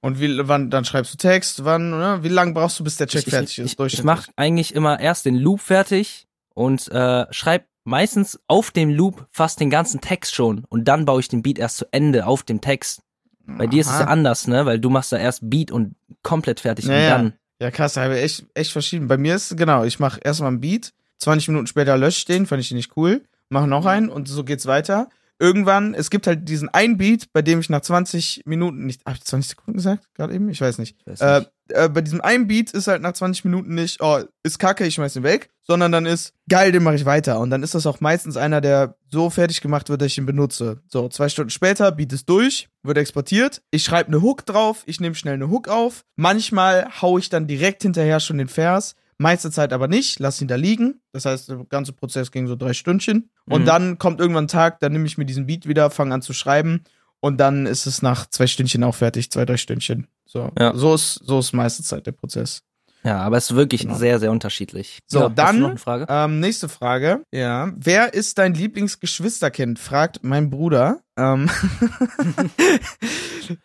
Und wie, wann, dann schreibst du Text, wann, ne? Wie lange brauchst du, bis der Check ich, fertig ich, ist? ich, ich mache eigentlich immer erst den Loop fertig und äh, schreib meistens auf dem Loop fast den ganzen Text schon und dann baue ich den Beat erst zu Ende auf dem Text. Bei dir ist es ja Aha. anders, ne? Weil du machst da erst Beat und komplett fertig Ja, und dann. Ja, krass, habe ich echt, echt verschieden. Bei mir ist, genau, ich mache erstmal einen Beat, 20 Minuten später lösche ich den, fand ich den nicht cool, mache noch einen und so geht's weiter. Irgendwann, es gibt halt diesen einen Beat, bei dem ich nach 20 Minuten, nicht, hab ich 20 Sekunden gesagt? Gerade eben? Ich weiß nicht. Weiß Äh, nicht. äh, bei diesem einen Beat ist halt nach 20 Minuten nicht, oh, ist kacke, ich schmeiß den weg, sondern dann ist, geil, den mache ich weiter. Und dann ist das auch meistens einer, der so fertig gemacht wird, dass ich ihn benutze. So, zwei Stunden später, Beat ist durch, wird exportiert, ich schreibe eine Hook drauf, ich nehme schnell eine Hook auf. Manchmal hau ich dann direkt hinterher schon den Vers, meiste Zeit aber nicht, lass ihn da liegen. Das heißt, der ganze Prozess ging so drei Stündchen. Und Mhm. dann kommt irgendwann ein Tag, dann nehme ich mir diesen Beat wieder, fange an zu schreiben Und dann ist es nach zwei Stündchen auch fertig, zwei, drei Stündchen. So, Ja. so ist so ist meiste Zeit der Prozess. Ja, aber es ist wirklich Genau. sehr, sehr unterschiedlich. So, ja, dann- Frage? Ähm, nächste Frage. Ja. Wer ist dein Lieblingsgeschwisterkind? fragt mein Bruder. Ähm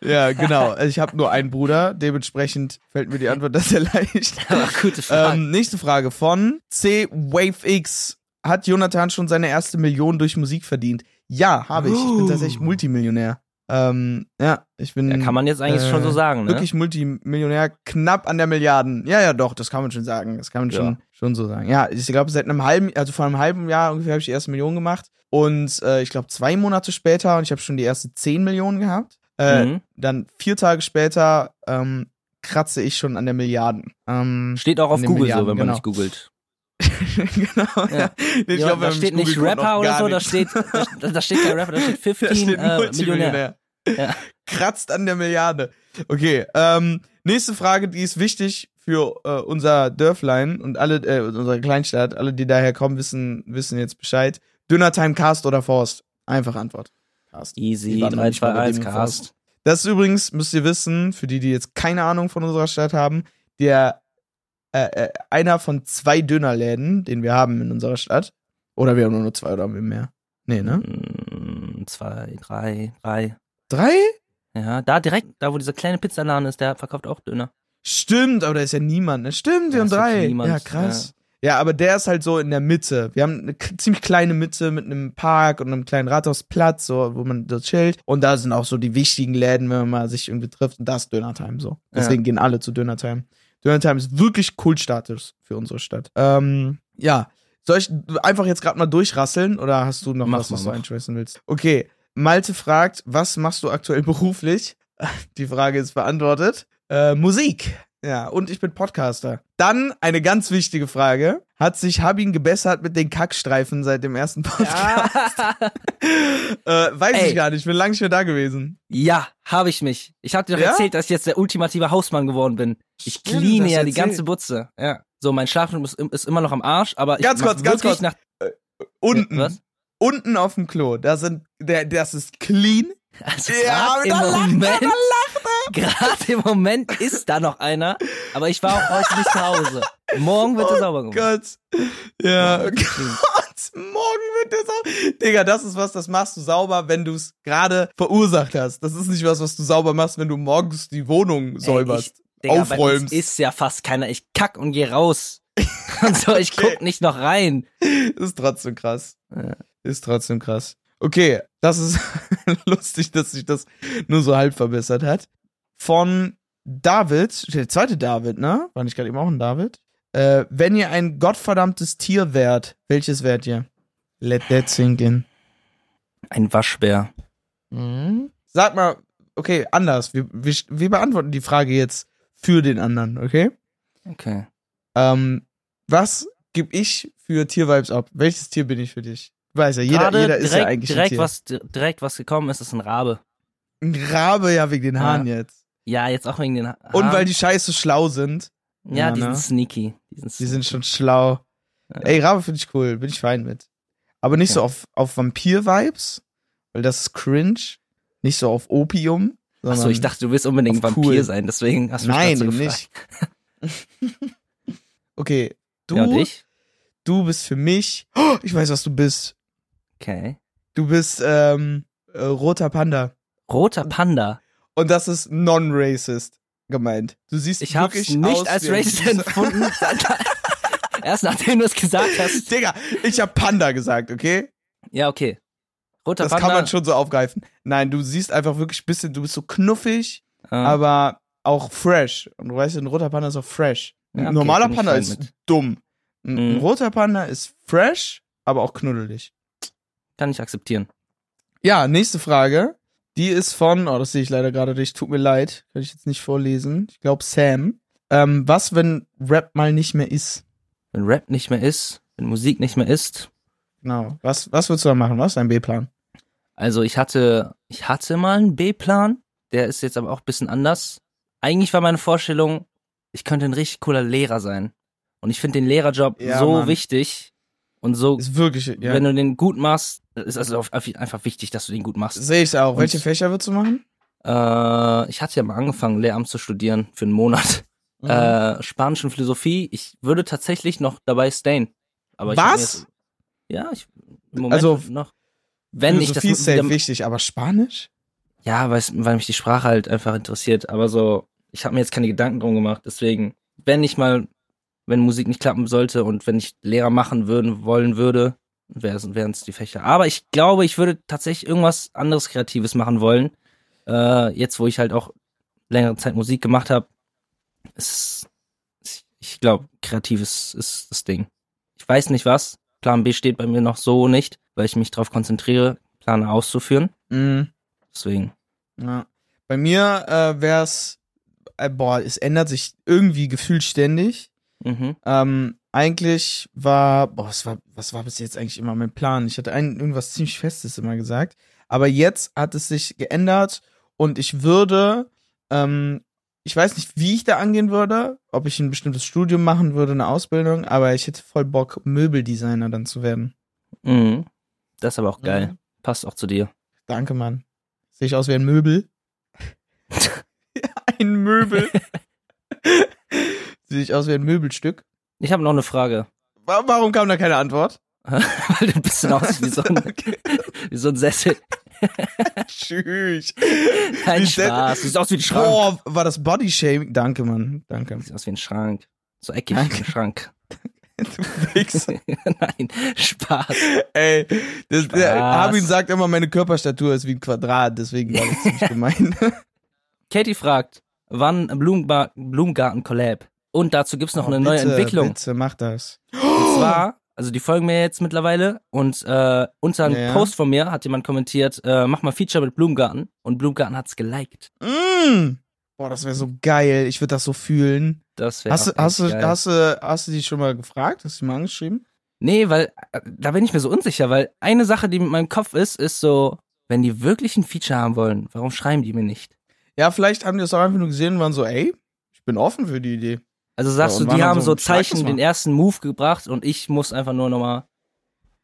ja, genau. Ich habe nur einen Bruder. Dementsprechend fällt mir die Antwort das sehr leicht. Aber gute Frage. Ähm, nächste Frage von C Wave X. Hat Jonathan schon seine erste Million durch Musik verdient? Ja, habe ich. Ich bin Uh. tatsächlich Multimillionär. Ähm, ja, ich bin ja, kann man jetzt eigentlich äh, schon so sagen, ne? wirklich Multimillionär, knapp an der Milliarden. Ja, ja, doch, das kann man schon sagen. Das kann man Ja. schon, schon so sagen. Ja, ich glaube, seit einem halben, also vor einem halben Jahr ungefähr habe ich die erste Million gemacht. Und äh, ich glaube, zwei Monate später und ich habe schon die erste 10 Millionen gehabt. Äh, Mhm. Dann vier Tage später ähm, kratze ich schon an der Milliarden. Ähm, Steht auch auf Google so, Milliarden, wenn man genau. nicht googelt. genau, ja. Ja. Ich Ja, glaub, da steht nicht Rapper oder so, da steht, da, da steht kein Rapper, da steht 15 Da steht äh, Millionär. Ja. Kratzt an der Milliarde. Okay, ähm, nächste Frage, die ist wichtig für äh, unser Dörflein und alle, äh, unsere Kleinstadt. Alle, die daher kommen, wissen, wissen jetzt Bescheid. Dünnertime, Cast oder Forst? Einfach Antwort. Cast. Easy, Die waren noch 3, nicht mal 2, bei 1, dem im Cast. Das ist übrigens, müsst ihr wissen, für die, die jetzt keine Ahnung von unserer Stadt haben, der äh, äh, einer von zwei Dönerläden, den wir haben in unserer Stadt. Oder wir haben nur zwei oder haben wir mehr? Nee, ne? Mm, Zwei, drei, drei. Drei? Ja, da direkt, da wo dieser kleine Pizzaladen ist, der verkauft auch Döner. Stimmt, aber da ist ja niemand. Ne? Stimmt, wir Da haben drei. niemand, ja, krass. Ja. aber der ist halt so in der Mitte. Wir haben eine ziemlich kleine Mitte mit einem Park und einem kleinen Rathausplatz, so, wo man dort chillt. Und da sind auch so die wichtigen Läden, wenn man mal sich irgendwie trifft. Und das ist Dönertime so. Deswegen gehen alle zu Dönertime. Dönertime ist wirklich Kultstatus für unsere Stadt. Ähm, ja. Soll ich einfach jetzt gerade mal durchrasseln oder hast du noch Mach was, was du mach. einschweißen willst? Okay. Malte fragt, was machst du aktuell beruflich? Die Frage ist beantwortet. Äh, Musik. Ja, und ich bin Podcaster. Dann eine ganz wichtige Frage. Hat sich Habin gebessert mit den Kackstreifen seit dem ersten Podcast? Äh, weiß Ey. ich gar nicht, ich bin lange nicht mehr da gewesen. Ja, habe ich mich. Ich habe dir doch Ja? erzählt, dass ich jetzt der ultimative Hausmann geworden bin. Ich Stimmt, cleane ja die ganze Butze. Ja. So, mein Schlafraum ist, immer noch am Arsch, aber ich Ganz kurz, ganz kurz. nach Unten, Was? Unten auf dem Klo, da sind, der, das ist clean. Also Ja, im da lacht er, Moment, da gerade im Moment ist da noch einer, aber ich war auch heute nicht zu Hause. Morgen wird er sauber gemacht. Gott. Ja, Ja, Gott, morgen wird der sauber. Digga, das ist was, das machst du sauber, wenn du es gerade verursacht hast. Das ist nicht was, was du sauber machst, wenn du morgens die Wohnung säuberst. Ey, ich, Digga, aufräumst. ist ja fast keiner. Ich kack und geh raus. Und so, ich Okay. guck nicht noch rein. Ist trotzdem krass. Ja. Ist trotzdem krass. Okay, das ist lustig, dass sich das nur so halb verbessert hat. Von David, der zweite David, ne? War nicht gerade eben auch ein David? Äh, wenn ihr ein gottverdammtes Tier wärt, welches wärt ihr? Let that sink in. Ein Waschbär. Mhm. Sag mal, okay, anders. Wir, wir, wir beantworten die Frage jetzt für den anderen, okay? Okay. Ähm, was gebe ich für Tiervibes ab? Welches Tier bin ich für dich? Weiß ja, jeder, jeder ist direkt, ja eigentlich direkt was direkt was gekommen ist, ist ein Rabe. Ein Rabe ja wegen den Ja. Haaren jetzt. Ja, jetzt auch wegen den ha Und Haaren. weil die Scheiße schlau sind. ja, Ja, die ne? sind sneaky. Die sind, Die sind schon schlau. Ja. Ey, Rabe finde ich cool, bin ich fein mit. Aber nicht Okay. so auf, auf Vampir-Vibes, weil das ist cringe. Nicht so auf Opium. Achso, ich dachte, du willst unbedingt Vampir cool. sein, deswegen hast du mich Nein, gefragt. nicht. okay, du, Ja, und ich? du bist für mich. Oh, ich weiß, was du bist. Okay. Du bist ähm, äh, roter Panda. Roter Panda. Und das ist non-racist gemeint. Du siehst Ich hab's wirklich nicht aus als ein racist empfunden. Erst nachdem du es gesagt hast. Digga, ich hab Panda gesagt, okay? Ja, okay. Roter Das Panda. kann man schon so aufgreifen. Nein, du siehst einfach wirklich ein bisschen, du bist so knuffig, Ah, aber auch fresh. Und du weißt, ein roter Panda ist auch fresh. Ein Ja, okay, normaler bin ich Panda ist mit. dumm. Ein, ein Mhm. roter Panda ist fresh, aber auch knuddelig. Kann ich akzeptieren. Ja, nächste Frage. Die ist von, oh, das sehe ich leider gerade nicht, tut mir leid, kann ich jetzt nicht vorlesen. Ich glaube Sam. Ähm, was, wenn Rap mal nicht mehr ist? Wenn Rap nicht mehr ist, wenn Musik nicht mehr ist. Genau. Was, was würdest du da machen? Was ist dein B-Plan? Also ich hatte, ich hatte mal einen B-Plan, der ist jetzt aber auch ein bisschen anders. Eigentlich war meine Vorstellung, ich könnte ein richtig cooler Lehrer sein. Und ich finde den Lehrerjob Ja, so Mann. wichtig. Und so, Ist wirklich, ja. wenn du den gut machst, ist also einfach wichtig, dass du den gut machst. Sehe ich auch. Und- Welche Fächer würdest du machen? Äh, ich hatte ja mal angefangen, Lehramt zu studieren für einen Monat. Mhm. Äh, Spanisch und Philosophie. Ich würde tatsächlich noch dabei stayen. Aber Was? Jetzt, ja, ich im Moment Also, noch. Wenn ich das Philosophie ist wieder- wichtig, aber Spanisch? Ja, weil, weil mich die Sprache halt einfach interessiert. Aber so, ich habe mir jetzt keine Gedanken drum gemacht. Deswegen, wenn ich mal, wenn Musik nicht klappen sollte und wenn ich Lehrer machen würden, wollen würde, wären es die Fächer. Aber ich glaube, ich würde tatsächlich irgendwas anderes Kreatives machen wollen. Äh, jetzt, wo ich halt auch längere Zeit Musik gemacht habe. ist, ich glaube, Kreatives ist das Ding. Ich weiß nicht was. Plan B steht bei mir noch so nicht, weil ich mich darauf konzentriere, Plane auszuführen. Mhm. Deswegen. Ja. Bei mir äh, wäre es, äh, boah, es ändert sich irgendwie gefühlt ständig. Mhm. Ähm, eigentlich war, boah, was war, was war bis jetzt eigentlich immer mein Plan? Ich hatte ein, irgendwas ziemlich Festes immer gesagt. Aber jetzt hat es sich geändert und ich würde, ähm, ich weiß nicht, wie ich da angehen würde, ob ich ein bestimmtes Studium machen würde, eine Ausbildung, aber ich hätte voll Bock, Möbeldesigner dann zu werden. Mhm. Das ist aber auch geil. Mhm. Passt auch zu dir. Danke, Mann. Sehe ich aus wie ein Möbel? ein Möbel. Ich aus wie ein Möbelstück? Ich habe noch eine Frage. Wa- Warum kam da keine Antwort? Weil du ein bisschen aussiehst wie so ein, Okay. wie so ein Sessel. Tschüss. Kein se- Spaß. Du siehst aus wie ein Schrank. Boah, war das Bodyshaming? Danke, Mann. Danke. Du siehst aus wie ein Schrank. So eckig Danke. wie ein Schrank. Du Wichser. Nein, Spaß. Ey, das, der, Spaß. Armin sagt immer, meine Körperstatur ist wie ein Quadrat, deswegen war das ziemlich gemein. Katie fragt, wann Blumengarten Collab? Und dazu gibt's noch Oh, eine neue bitte, Entwicklung. Bitte, mach das. Und zwar, also die folgen mir jetzt mittlerweile und äh, unter einem Ja. Post von mir hat jemand kommentiert, äh, mach mal Feature mit Blumengarten und Blumengarten hat's geliked. Mm. Boah, das wäre so geil. Ich würde das so fühlen. Das wäre Hast du, hast, du, geil. hast, du, hast du die schon mal gefragt? Hast du die mal angeschrieben? Nee, weil äh, da bin ich mir so unsicher, weil eine Sache, die mit meinem Kopf ist, ist so, wenn die wirklich ein Feature haben wollen, warum schreiben die mir nicht? Ja, vielleicht haben die das auch einfach nur gesehen und waren so, ey, ich bin offen für die Idee. Also sagst Ja, du, die haben so, so Zeichen den ersten Move gebracht und ich muss einfach nur nochmal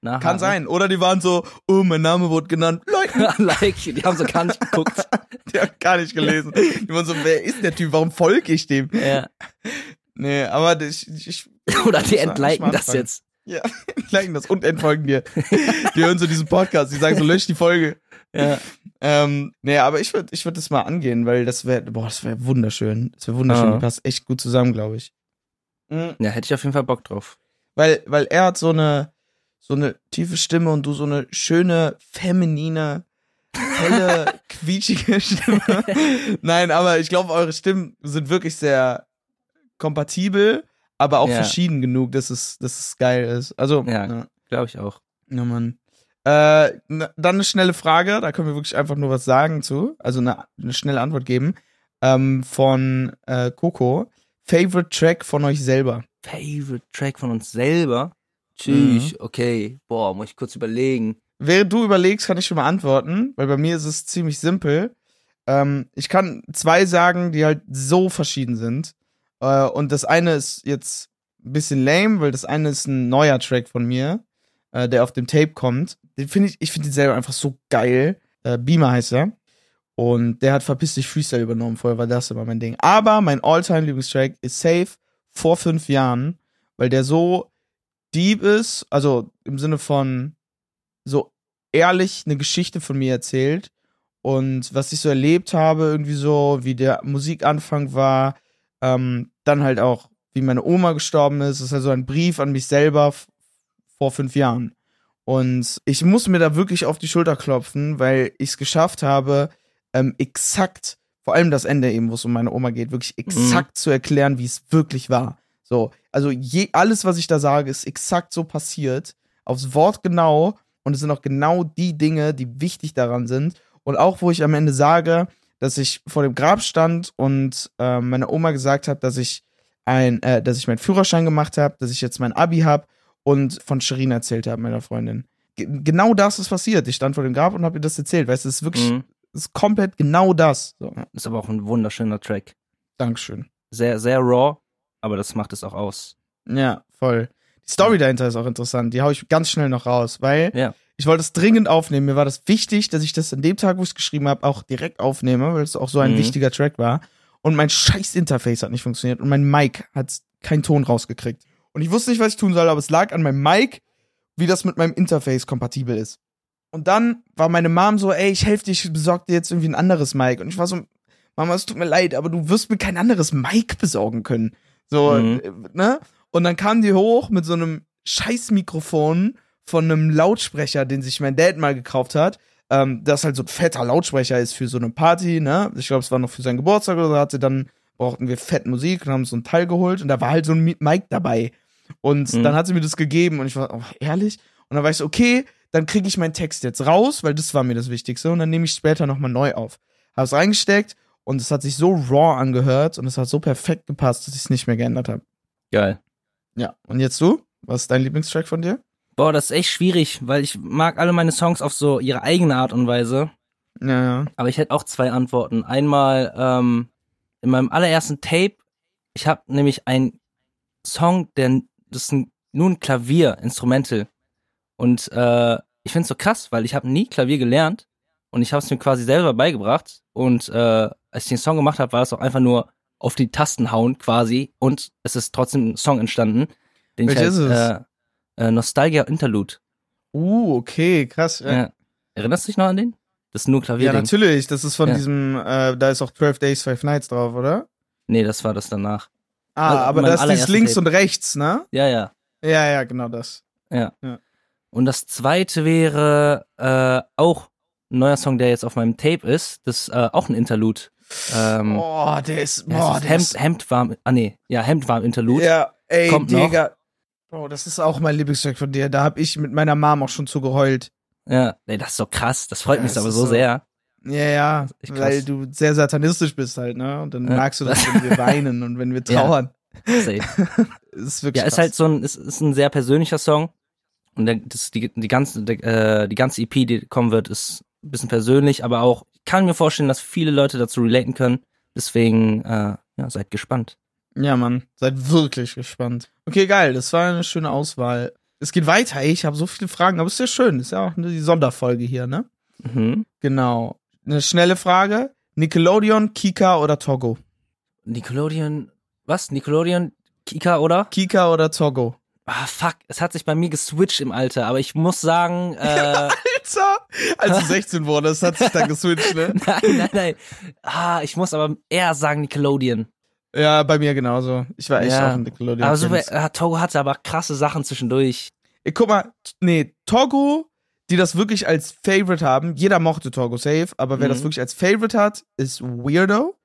nachhaken. Kann sein. Oder die waren so, oh, mein Name wurde genannt. Leute, like, die haben so gar nicht geguckt. die haben gar nicht gelesen. Die waren so, wer ist der Typ? Warum folge ich dem? ja. Nee, aber ich, ich, Oder die entliken das jetzt. ja, liken das und entfolgen dir. Die hören so diesen Podcast, die sagen so, lösch die Folge. Ja. Ähm, nee, aber ich würde ich würd das mal angehen, weil das wäre, boah, das wäre wunderschön. Das wäre wunderschön. Ah. Die passt echt gut zusammen, glaube ich. Mhm. ja, hätte ich auf jeden Fall Bock drauf. Weil, weil er hat so eine, so eine tiefe Stimme und du so eine schöne, feminine, helle, quietschige Stimme. Nein, aber ich glaube, eure Stimmen sind wirklich sehr kompatibel, aber auch Ja. verschieden genug, dass es, dass es geil ist. Also, Ja. ja, Glaube ich auch. ja Mann. Äh, na, dann eine schnelle Frage, da können wir wirklich einfach nur was sagen zu, also eine, eine schnelle Antwort geben. Ähm, von äh, Coco. Favorite Track von euch selber. Favorite Track von uns selber? Mhm. Tschüss, okay. Boah, muss ich kurz überlegen. Während du überlegst, kann ich schon mal antworten, weil bei mir ist es ziemlich simpel. Ähm, ich kann zwei sagen, die halt so verschieden sind. Äh, und das eine ist jetzt ein bisschen lame, weil das eine ist ein neuer Track von mir, äh, der auf dem Tape kommt. Den finde ich, ich finde den selber einfach so geil. Äh, Beamer heißt er. Und der hat Verpiss dich Freestyle übernommen. Vorher war das immer mein Ding. Aber mein All-Time-Lieblingstrack ist Safe vor fünf Jahren, weil der so deep ist, also im Sinne von so ehrlich eine Geschichte von mir erzählt und was ich so erlebt habe, irgendwie so, wie der Musikanfang war, ähm, dann halt auch, wie meine Oma gestorben ist. Das ist also ein Brief an mich selber vor fünf Jahren. Und ich muss mir da wirklich auf die Schulter klopfen, weil ich es geschafft habe, ähm, exakt, vor allem das Ende eben, wo es um meine Oma geht, wirklich exakt zu erklären, wie es wirklich war. So, also je, alles, was ich da sage, ist exakt so passiert, aufs Wort genau, und es sind auch genau die Dinge, die wichtig daran sind. Und auch, wo ich am Ende sage, dass ich vor dem Grab stand und äh, meine Oma gesagt hat, dass ich ein, äh, dass ich meinen Führerschein gemacht habe, dass ich jetzt mein Abi habe und von Shirin erzählt habe, meiner Freundin. Ge genau das ist passiert. Ich stand vor dem Grab und habe ihr das erzählt. Weißt du, es ist wirklich, Mhm. ist komplett genau das. So, Ist aber auch ein wunderschöner Track. Dankeschön. Sehr, sehr raw, aber das macht es auch aus. Ja, voll. Die Story dahinter ist auch interessant. Die hau ich ganz schnell noch raus, weil Ja. ich wollte es dringend aufnehmen. Mir war das wichtig, dass ich das an dem Tag, wo ich es geschrieben habe, auch direkt aufnehme, weil es auch so ein Mhm. wichtiger Track war. Und mein scheiß Interface hat nicht funktioniert und mein Mic hat keinen Ton rausgekriegt. Und ich wusste nicht, was ich tun soll, aber es lag an meinem Mic, wie das mit meinem Interface kompatibel ist. Und dann war meine Mom so, ey, ich helfe dir, ich besorg dir jetzt irgendwie ein anderes Mic. Und ich war so, Mama, es tut mir leid, aber du wirst mir kein anderes Mic besorgen können. So, Mhm. äh, ne? Und dann kam die hoch mit so einem scheiß Mikrofon von einem Lautsprecher, den sich mein Dad mal gekauft hat. Ähm, das halt so ein fetter Lautsprecher ist für so eine Party, ne? Ich glaube, es war noch für seinen Geburtstag oder so, hatte dann, brauchten wir fett Musik und haben so ein Teil geholt und da war halt so ein Mi- Mic dabei. Und Mhm. dann hat sie mir das gegeben und ich war, oh, ehrlich? Und dann war ich so, okay, dann kriege ich meinen Text jetzt raus, weil das war mir das Wichtigste und dann nehme ich später nochmal neu auf. Hab's reingesteckt und es hat sich so raw angehört und es hat so perfekt gepasst, dass ich es nicht mehr geändert habe. Geil. Ja. Und jetzt du? Was ist dein Lieblingstrack von dir? Boah, das ist echt schwierig, weil ich mag alle meine Songs auf so ihre eigene Art und Weise. Ja, ja. Aber ich hätte auch zwei Antworten. Einmal ähm, in meinem allerersten Tape, ich habe nämlich einen Song, der das ist ein, nur ein Klavier, Instrumental. Und äh, ich find's so krass, weil ich habe nie Klavier gelernt und ich habe es mir quasi selber beigebracht. Und äh, als ich den Song gemacht habe, war das auch einfach nur auf die Tasten hauen quasi und es ist trotzdem ein Song entstanden, den Welcher ich ist halt, äh, äh, Nostalgia Interlude. Uh, okay, krass. Ja, Ja. Erinnerst du dich noch an den? Das ist nur Klavier. ja natürlich. Das ist von Ja. diesem, äh, da ist auch 12 Days, 5 Nights drauf, oder? Nee, das war das danach. Ah, Also, aber das ist links Tape. und rechts, ne? Ja, ja. Ja, ja, genau das. Und das zweite wäre äh, auch ein neuer Song, der jetzt auf meinem Tape ist. Das ist äh, auch ein Interlude. Ähm, Boah, der ist, ja, boah, ist der Hemd, ist, Hemdwarm, ah nee, ja, Hemdwarm Interlude. ja, ey, Kommt noch. Digga. Oh, das ist auch mein Lieblingstrack von dir. Da hab ich mit meiner Mom auch schon zu geheult. Ja, nee, das ist so krass. Das freut Ja, mich aber so so- sehr. Ja, ja, weil du sehr satanistisch bist halt, ne? Und dann Ja. magst du das, wenn wir weinen und wenn wir Ja. trauern. Safe. Das ist wirklich Ja, ist krass. halt so ein, ist, ist ein sehr persönlicher Song. Und der, das, die, die ganze, die, äh, die ganze EP, die kommen wird, ist ein bisschen persönlich, aber auch, ich kann mir vorstellen, dass viele Leute dazu relaten können. Deswegen, äh, ja, seid gespannt. Ja, Mann, seid wirklich gespannt. Okay, geil, das war eine schöne Auswahl. Es geht weiter, ich habe so viele Fragen, aber ist ja schön, ist ja auch eine, die Sonderfolge hier, ne? Mhm. Genau. Eine schnelle Frage. Nickelodeon, Kika oder Togo? Nickelodeon, was? Nickelodeon, Kika, oder? Kika oder Togo? Ah, fuck, es hat sich bei mir geswitcht im Alter, aber ich muss sagen, äh, Alter! Als du 16 wurdest, hat sich dann geswitcht, ne? nein, nein, nein. Ah, ich muss aber eher sagen Nickelodeon. Ja, bei mir genauso. Ich war echt Ja. auch ein Nickelodeon. Aber Kind. äh, Togo hatte aber krasse Sachen zwischendurch. Guck mal, nee, Togo, die das wirklich als Favorite haben, jeder mochte Togo safe, aber wer Mhm. das wirklich als Favorite hat, ist Weirdo.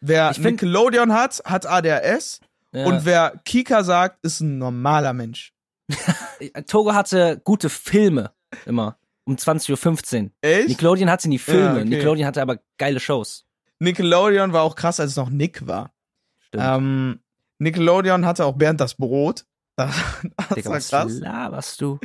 Wer Ich Nickelodeon hat, hat ADHS. Ja. Und wer Kika sagt, ist ein normaler Mensch. Togo hatte gute Filme immer. Um 20.15 Uhr. Echt? Nickelodeon hatte nie Filme. Ja, okay. Nickelodeon hatte aber geile Shows. Nickelodeon war auch krass, als es noch Nick war. Stimmt. Ähm, Nickelodeon hatte auch Bernd das Brot. Das, das Digga, war was krass. laberst du?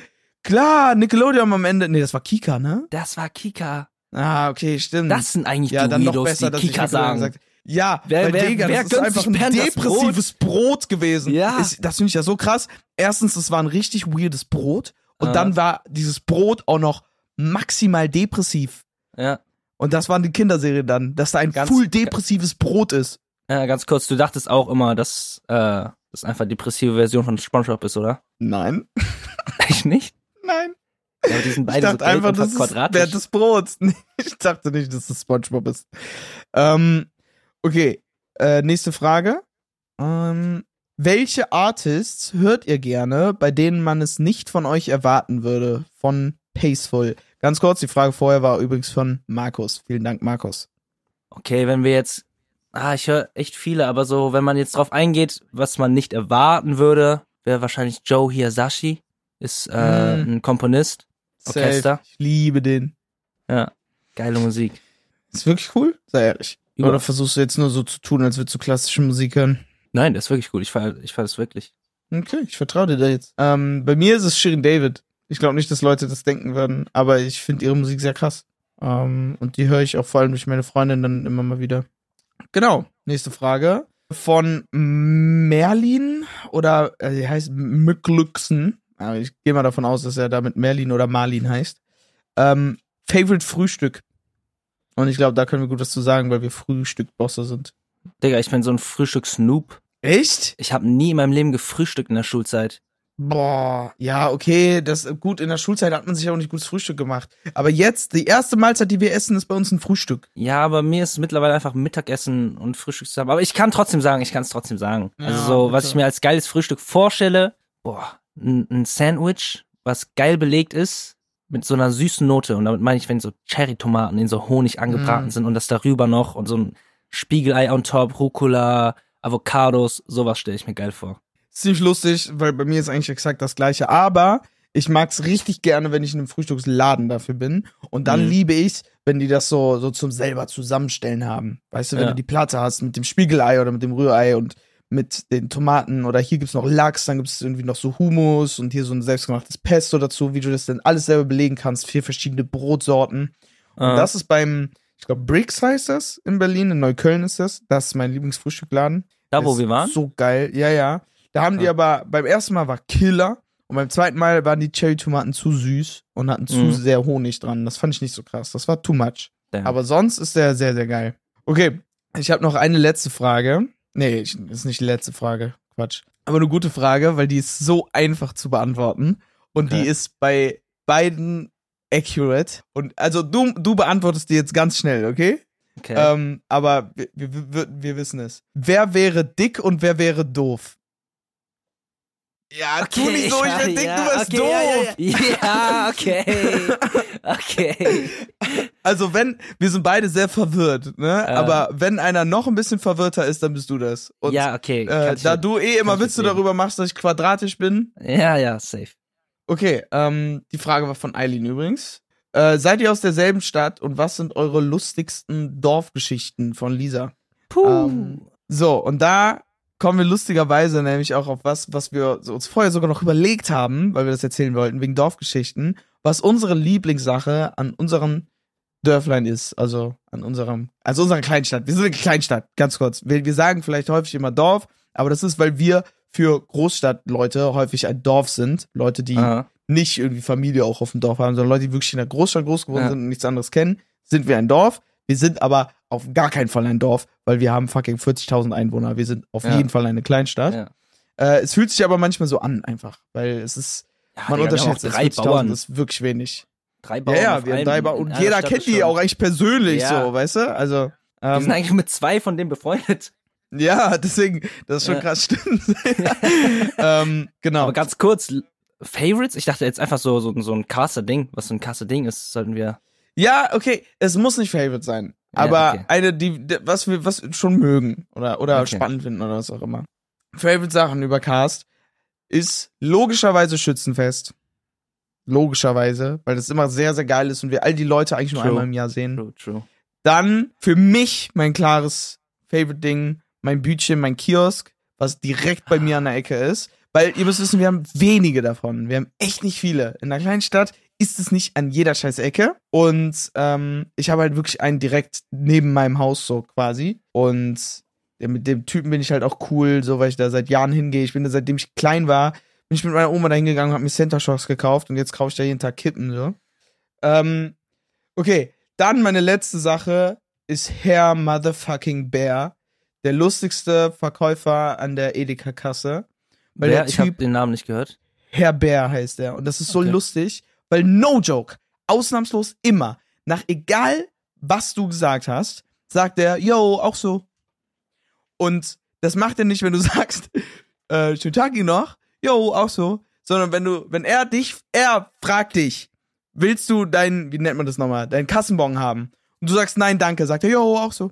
Klar, Nickelodeon am Ende. Nee, das war Kika, ne? Das war Kika. Ah, okay, stimmt. Das sind eigentlich ja, die dann noch Weirdos, besser, die Kika sagen. gesagt Ja, Wer- weil wer- Digga, wer das ist einfach ein das depressives Brot, gewesen. Ja. Ist, das finde ich ja so krass. Erstens, es war ein richtig weirdes Brot. Und Ah. dann war dieses Brot auch noch maximal depressiv. Ja. Und das waren die Kinderserie dann, dass da ein Ganz- full depressives Brot ist. ja, ganz kurz, du dachtest auch immer, dass äh, das einfach depressive Version von SpongeBob ist, oder? Nein. Echt nicht? Nein. Ja, die sind Ich beide so dachte gelb einfach, das ist quadratisch. Bernd das Brot. Nee, Ich dachte nicht, dass das Spongebob ist. Ähm, okay, äh, nächste Frage. Ähm, welche Artists hört ihr gerne, bei denen man es nicht von euch erwarten würde? Von Paceful. Ganz kurz, die Frage vorher war übrigens von Markus. Vielen Dank, Markus. Okay, wenn wir jetzt, ah, ich höre echt viele, aber so, wenn man jetzt drauf eingeht, was man nicht erwarten würde, wäre wahrscheinlich Joe Hiyasashi, ist äh, Mm. ein Komponist, Orchester. Safe. Ich liebe den. ja, geile Musik. Ist wirklich cool? Sei ehrlich. Über- Oder versuchst du jetzt nur so zu tun, als würdest du klassische Musik hören? Nein, das ist wirklich gut. Ich feier, ich feier das wirklich. Okay, ich vertraue dir da jetzt. Ähm, bei mir ist es Shirin David. Ich glaube nicht, dass Leute das denken würden, aber ich finde ihre Musik sehr krass. Ähm, und die höre ich auch vor allem durch meine Freundin dann immer mal wieder. Genau, nächste Frage. Von Merlin oder äh, er heißt Mücklüxen. Aber ich gehe mal davon aus, dass er damit Merlin oder Marlin heißt. Ähm, Favorite Frühstück. Und ich glaube, da können wir gut was zu sagen, weil wir Frühstückbosse sind. Digga, ich bin so ein Frühstück-Snoop. Echt? Ich habe nie in meinem Leben gefrühstückt in der Schulzeit. Boah, ja, okay, das gut in der Schulzeit hat man sich auch nicht gutes Frühstück gemacht. Aber jetzt, die erste Mahlzeit, die wir essen, ist bei uns ein Frühstück. Ja, aber mir ist mittlerweile einfach Mittagessen und Frühstück zusammen. Aber ich kann trotzdem sagen, ich kann es trotzdem sagen. Ja, also so, was bitte. ich mir als geiles Frühstück vorstelle, boah, ein, ein Sandwich, was geil belegt ist, mit so einer süßen Note. Und damit meine ich, wenn so Cherry-Tomaten in so Honig angebraten Mm. sind und das darüber noch und so ein Spiegelei on top, Rucola, Avocados, sowas stelle ich mir geil vor. Ziemlich lustig, weil bei mir ist eigentlich exakt das gleiche. Aber ich mag's richtig gerne, wenn ich in einem Frühstücksladen dafür bin. Und dann Mhm. liebe ich, wenn die das so, so zum selber zusammenstellen haben. Weißt du, wenn Ja. du die Platte hast mit dem Spiegelei oder mit dem Rührei und mit den Tomaten oder hier gibt's noch Lachs, dann gibt's irgendwie noch so Hummus und hier so ein selbstgemachtes Pesto dazu, wie du das denn alles selber belegen kannst. Vier verschiedene Brotsorten. Und Ah. das ist beim, ich glaube, Bricks heißt das in Berlin, in Neukölln ist das. Das ist mein Lieblingsfrühstückladen. da, wo Ist wir waren? So geil, ja, ja. Da haben die Ja. aber, beim ersten Mal war Killer und beim zweiten Mal waren die Cherry-Tomaten zu süß und hatten zu Mhm. sehr Honig dran. Das fand ich nicht so krass. Das war too much. Damn. Aber sonst ist der sehr, sehr geil. Okay, ich habe noch eine letzte Frage. Nee, ist nicht die letzte Frage. Quatsch. Aber eine gute Frage, weil die ist so einfach zu beantworten. Und Okay. die ist bei beiden accurate. Und also du, du beantwortest die jetzt ganz schnell, okay? okay. Ähm, aber wir, wir, wir wissen es. Wer wäre dick und wer wäre doof? Ja, tu nicht so, ich bin dick, du bist okay, doof. Ja, ja, ja. ja okay. Okay. Also wenn, wir sind beide sehr verwirrt, ne? Äh. Aber wenn einer noch ein bisschen verwirrter ist, dann bist du das. Und ja, okay. äh, da du eh immer Witze darüber machst, dass ich quadratisch bin. Ja, ja, safe. Okay, ähm, die Frage war von Eileen übrigens. Äh, seid ihr aus derselben Stadt und was sind eure lustigsten Dorfgeschichten von Lisa? Puh. Ähm, so, und da kommen wir lustigerweise nämlich auch auf was, was wir uns vorher sogar noch überlegt haben, weil wir das erzählen wollten, wegen Dorfgeschichten, was unsere Lieblingssache an unserem Dörflein ist, also an unserem, also unserer Kleinstadt. Wir sind eine Kleinstadt, ganz kurz. Wir, wir sagen vielleicht häufig immer Dorf, aber das ist, weil wir für Großstadtleute häufig ein Dorf sind. Leute, die Aha. nicht irgendwie Familie auch auf dem Dorf haben, sondern Leute, die wirklich in der Großstadt groß geworden Ja. sind und nichts anderes kennen, sind wir ein Dorf. Wir sind aber auf gar keinen Fall ein Dorf, weil wir haben fucking 40.000 Einwohner. Wir sind auf Ja. jeden Fall eine Kleinstadt. Ja. Äh, es fühlt sich aber manchmal so an einfach, weil es ist, Ja, man unterschätzt drei 40.000 Bauern. ist wirklich wenig. Drei Ja, Bauern. ja, auf wir haben drei Bauern und jeder Stadt kennt die schon- auch eigentlich persönlich Ja. so, weißt du? Also, Wir sind ähm, eigentlich mit zwei von denen befreundet. ja, deswegen, das ist schon Ja. krass, stimmt. ähm, genau. Aber ganz kurz, Favorites? Ich dachte jetzt einfach so, so, so ein krasser Ding. Was so ein krasser Ding ist, sollten wir. Ja, okay, es muss nicht Favorite sein. Ja, Aber okay. eine, die, was wir was schon mögen oder, oder Okay. spannend finden oder was auch immer. Favorite Sachen über Cast ist logischerweise Schützenfest. Logischerweise, weil das immer sehr, sehr geil ist und wir all die Leute eigentlich nur True. einmal im Jahr sehen. True, true. Dann für mich mein klares Favorite-Ding, mein Bütchen, mein Kiosk, was direkt bei mir an der Ecke ist. Weil ihr müsst wissen, wir haben wenige davon. Wir haben echt nicht viele. In einer kleinen Stadt ist es nicht an jeder scheiß Ecke. Und ähm, ich habe halt wirklich einen direkt neben meinem Haus so quasi. Und mit dem Typen bin ich halt auch cool, so weil ich da seit Jahren hingehe. Ich bin da seitdem ich klein war, bin ich mit meiner Oma da hingegangen und habe mir Center Shocks gekauft und jetzt kaufe ich da jeden Tag Kippen so. Ähm, okay, dann meine letzte Sache ist Herr Motherfucking Bear, der lustigste Verkäufer an der Edeka-Kasse. Weil der Ich habe Typ, den Namen nicht gehört. Herr Bär heißt er. Und das ist so Okay. lustig, weil no joke, ausnahmslos immer, nach egal was du gesagt hast, sagt er, yo, auch so. Und das macht er nicht, wenn du sagst, äh, schönen Tag Ihnen noch, yo, auch so, sondern wenn du, wenn er dich, er fragt dich, willst du deinen, wie nennt man das nochmal, deinen Kassenbon haben? Und du sagst nein, danke, sagt er, yo, auch so.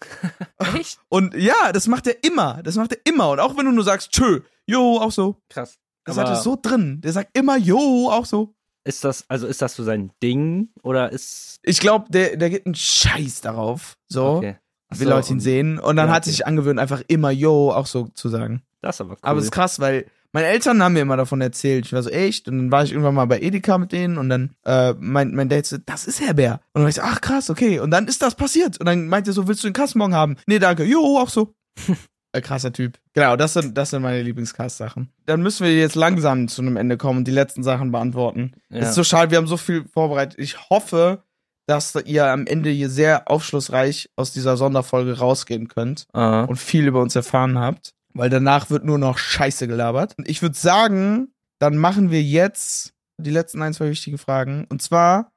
Echt? Und ja, das macht er immer, das macht er immer. Und auch wenn du nur sagst, tschö, yo, auch so. Krass. Das hat er so drin. Der sagt immer, yo, auch so. Ist das, also ist das so sein Ding oder ist. Ich glaube, der, der gibt einen Scheiß darauf, so, Okay. Ach wie so, Leute ihn und sehen. Und dann Ja, hat okay. sich angewöhnt, einfach immer yo auch so zu sagen. Das ist aber cool. Aber es ist krass, weil meine Eltern haben mir immer davon erzählt. Ich war so, echt? Und dann war ich irgendwann mal bei Edeka mit denen und dann äh, mein, mein Dad so, das ist Herr Bär. Und dann war ich so, ach krass, okay. Und dann ist das passiert. Und dann meinte er so, willst du den Kassenbon haben? Nee, danke. Jo, auch so. Äh, krasser Typ. Genau, das sind, das sind meine Lieblingscast-Sachen. Dann müssen wir jetzt langsam zu einem Ende kommen und die letzten Sachen beantworten. Ja. Es ist so schade, wir haben so viel vorbereitet. Ich hoffe, dass ihr am Ende hier sehr aufschlussreich aus dieser Sonderfolge rausgehen könnt Aha. und viel über uns erfahren habt, weil danach wird nur noch Scheiße gelabert. Und ich würde sagen, dann machen wir jetzt die letzten ein, zwei wichtige Fragen. Und zwar,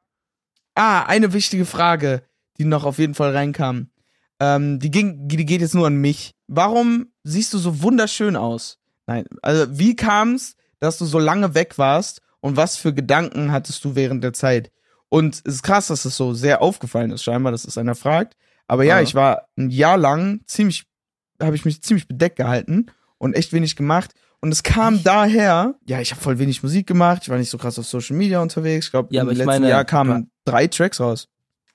ah, eine wichtige Frage, die noch auf jeden Fall reinkam. Ähm, die, ging, die geht jetzt nur an mich. Warum siehst du so wunderschön aus? Nein, also wie kam es, dass du so lange weg warst und was für Gedanken hattest du während der Zeit? Und es ist krass, dass es so sehr aufgefallen ist, scheinbar, dass es einer fragt. Aber ja, Ja. ich war ein Jahr lang ziemlich, habe ich mich ziemlich bedeckt gehalten und echt wenig gemacht. Und es kam daher, ja, ich habe voll wenig Musik gemacht, ich war nicht so krass auf Social Media unterwegs. Ich glaube, Ja, im ich letzten meine, Jahr kamen drei Tracks raus.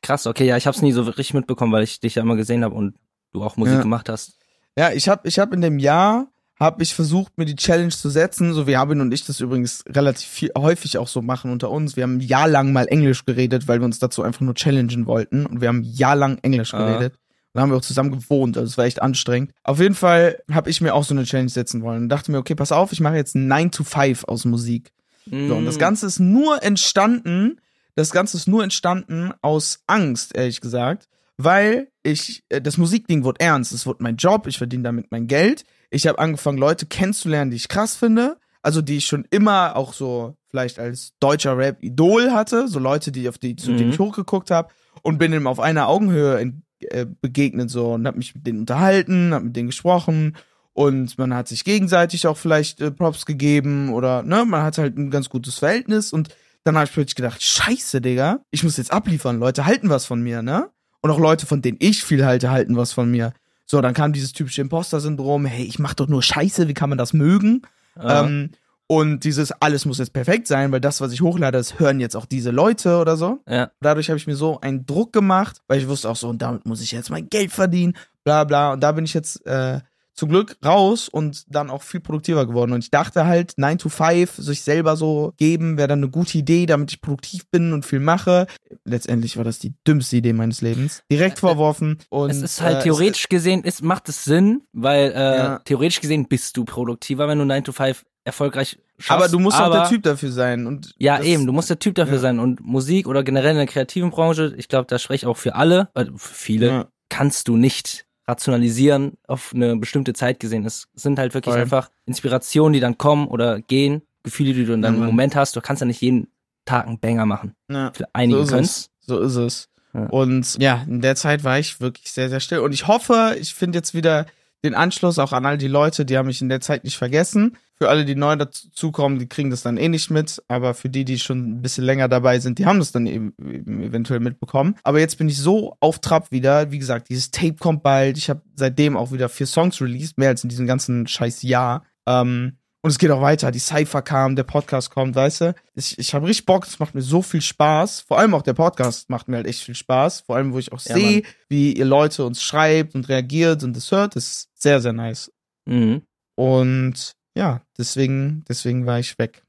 Krass, okay, ja, ich hab's nie so richtig mitbekommen, weil ich dich ja immer gesehen habe und du auch Musik Ja. gemacht hast. Ja, ich habe ich hab in dem Jahr habe ich versucht, mir die Challenge zu setzen, so wie Habin und ich das übrigens relativ viel, häufig auch so machen unter uns. Wir haben ein Jahr lang mal Englisch geredet, weil wir uns dazu einfach nur challengen wollten und wir haben ein Jahr lang Englisch Ah. geredet. Und haben wir auch zusammen gewohnt, also es war echt anstrengend. Auf jeden Fall habe ich mir auch so eine Challenge setzen wollen und dachte mir, okay, pass auf, ich mache jetzt 9 to 5 aus Musik. So, Mm. und das Ganze ist nur entstanden, das Ganze ist nur entstanden aus Angst, ehrlich gesagt, weil ich, äh, das Musikding wurde ernst, es wurde mein Job, ich verdiene damit mein Geld. Ich habe angefangen, Leute kennenzulernen, die ich krass finde, also die ich schon immer auch so vielleicht als deutscher Rap-Idol hatte, so Leute, die auf die, zu denen Mhm. ich hochgeguckt habe und bin ihm auf einer Augenhöhe in, äh, begegnet so und habe mich mit denen unterhalten, habe mit denen gesprochen und man hat sich gegenseitig auch vielleicht äh, Props gegeben oder ne, man hat halt ein ganz gutes Verhältnis und dann habe ich plötzlich gedacht, scheiße, Digga, ich muss jetzt abliefern, Leute halten was von mir, ne? Und auch Leute, von denen ich viel halte, halten was von mir. So, dann kam dieses typische Imposter-Syndrom, hey, ich mach doch nur Scheiße, wie kann man das mögen? Ah. Ähm, und dieses alles muss jetzt perfekt sein, weil das, was ich hochlade, das hören jetzt auch diese Leute oder so. ja. Dadurch habe ich mir so einen Druck gemacht, weil ich wusste auch so, und damit muss ich jetzt mein Geld verdienen, bla bla. Und da bin ich jetzt äh, zum Glück raus und dann auch viel produktiver geworden. Und ich dachte halt, 9 to 5, sich selber so geben, wäre dann eine gute Idee, damit ich produktiv bin und viel mache. Letztendlich war das die dümmste Idee meines Lebens. Direkt vorworfen. Und, es ist halt äh, theoretisch gesehen, ist, macht es Sinn, weil äh, Ja. theoretisch gesehen bist du produktiver, wenn du 9 to 5 erfolgreich schaffst. aber du musst auch aber, der Typ dafür sein. Und Ja, das- eben, du musst der Typ dafür ja. sein. Und Musik oder generell in der kreativen Branche, ich glaube, da spreche ich auch für alle, äh, für viele, Ja. kannst du nicht rationalisieren auf eine bestimmte Zeit gesehen. Es sind halt wirklich Voll. einfach Inspirationen, die dann kommen oder gehen, Gefühle, die du in deinem Mann. Moment hast. Du kannst ja nicht jeden Tag einen Banger machen. Ja. Für einige So ist können es. So ist es. Ja. Und ja, in der Zeit war ich wirklich sehr, sehr still. Und ich hoffe, ich finde jetzt wieder den Anschluss auch an all die Leute, die haben mich in der Zeit nicht vergessen. Für alle, die neu dazukommen, die kriegen das dann eh nicht mit. Aber für die, die schon ein bisschen länger dabei sind, die haben das dann eben, eventuell mitbekommen. Aber jetzt bin ich so auf Trab wieder. Wie gesagt, dieses Tape kommt bald. Ich habe seitdem auch wieder vier Songs released, mehr als in diesem ganzen scheiß Jahr. Ähm, und es geht auch weiter. Die Cypher kam, der Podcast kommt, weißt du? Ich, ich habe richtig Bock, es macht mir so viel Spaß. Vor allem auch der Podcast macht mir halt echt viel Spaß. Vor allem, wo ich auch Ja, sehe, wie ihr Leute uns schreibt und reagiert und es hört. Das ist sehr, sehr nice. Mhm. Und ja, deswegen, deswegen war ich weg.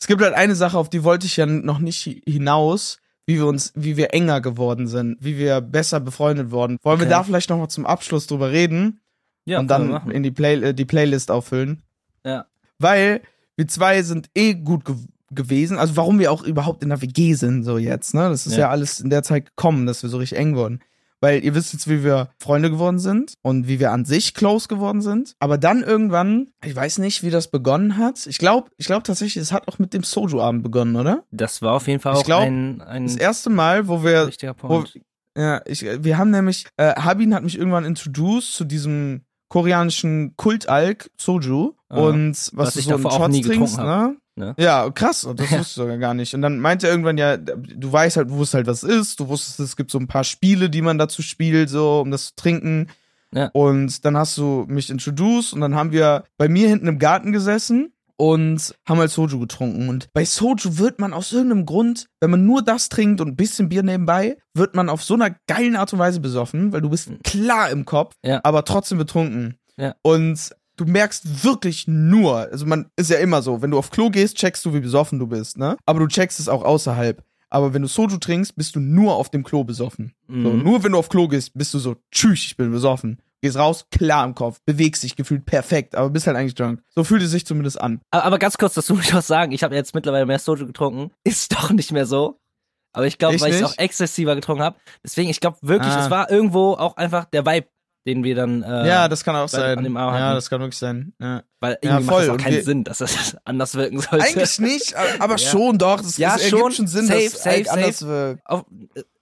Es gibt halt eine Sache, auf die wollte ich ja noch nicht hi- hinaus, wie wir uns, wie wir enger geworden sind, wie wir besser befreundet wurden. Wollen wir Okay. da vielleicht noch mal zum Abschluss drüber reden? Ja, und wir dann in die, Play äh, die Playlist auffüllen. Weil wir zwei sind eh gut ge gewesen. Also warum wir auch überhaupt in der WG sind, so jetzt, ne? Das ist ja. Ja. alles in der Zeit gekommen, dass wir so richtig eng wurden. Weil ihr wisst jetzt, wie wir Freunde geworden sind und wie wir an sich close geworden sind. Aber dann irgendwann, ich weiß nicht, wie das begonnen hat. Ich glaube, ich glaube tatsächlich, es hat auch mit dem Soju-Abend begonnen, oder? Das war auf jeden Fall Ich auch glaub, ein, ein Das erste Mal, wo wir wichtiger wo, Punkt. ja, ich, wir haben nämlich, äh, Habin hat mich irgendwann introduced zu diesem koreanischen Kultalk Soju Aha. und was, Was du ich so in Shots nie trinkst, ne? Ne? Ja, krass, das Ja. wusste ich sogar gar nicht. Und dann meinte er irgendwann ja, du weißt halt, du wusstest halt, was es ist, du wusstest, es gibt so ein paar Spiele, die man dazu spielt, so, um das zu trinken. Ja. Und dann hast du mich introduced und dann haben wir bei mir hinten im Garten gesessen und haben halt Soju getrunken. Und bei Soju wird man aus irgendeinem Grund, wenn man nur das trinkt und ein bisschen Bier nebenbei, wird man auf so einer geilen Art und Weise besoffen, weil du bist klar im Kopf, Ja. aber trotzdem betrunken. Ja. Und du merkst wirklich nur, also man ist ja immer so, wenn du auf Klo gehst, checkst du, wie besoffen du bist, ne? Aber du checkst es auch außerhalb. Aber wenn du Soju trinkst, bist du nur auf dem Klo besoffen. So, Mhm. nur wenn du auf Klo gehst, bist du so, tschüss, ich bin besoffen. Gehst raus, klar im Kopf, bewegst dich gefühlt perfekt, aber bist halt eigentlich drunk. So fühlt es sich zumindest an. Aber, aber ganz kurz, das muss ich auch sagen, ich habe jetzt mittlerweile mehr Soju getrunken. Ist doch nicht mehr so. Aber ich glaube, weil ich es auch exzessiver getrunken habe. Deswegen, ich glaube wirklich, Ah. es war irgendwo auch einfach der Vibe, den wir dann. Äh, ja, das kann auch sein. an dem Abend ja, das kann wirklich sein. Ja. Weil Ja, irgendwie macht voll. das auch Und keinen Sinn, dass das anders wirken sollte. Eigentlich nicht, aber Ja. schon doch. Es, Ja, es schon. schon Sinn, Safe, dass es safe, halt anders wirkt. Auf,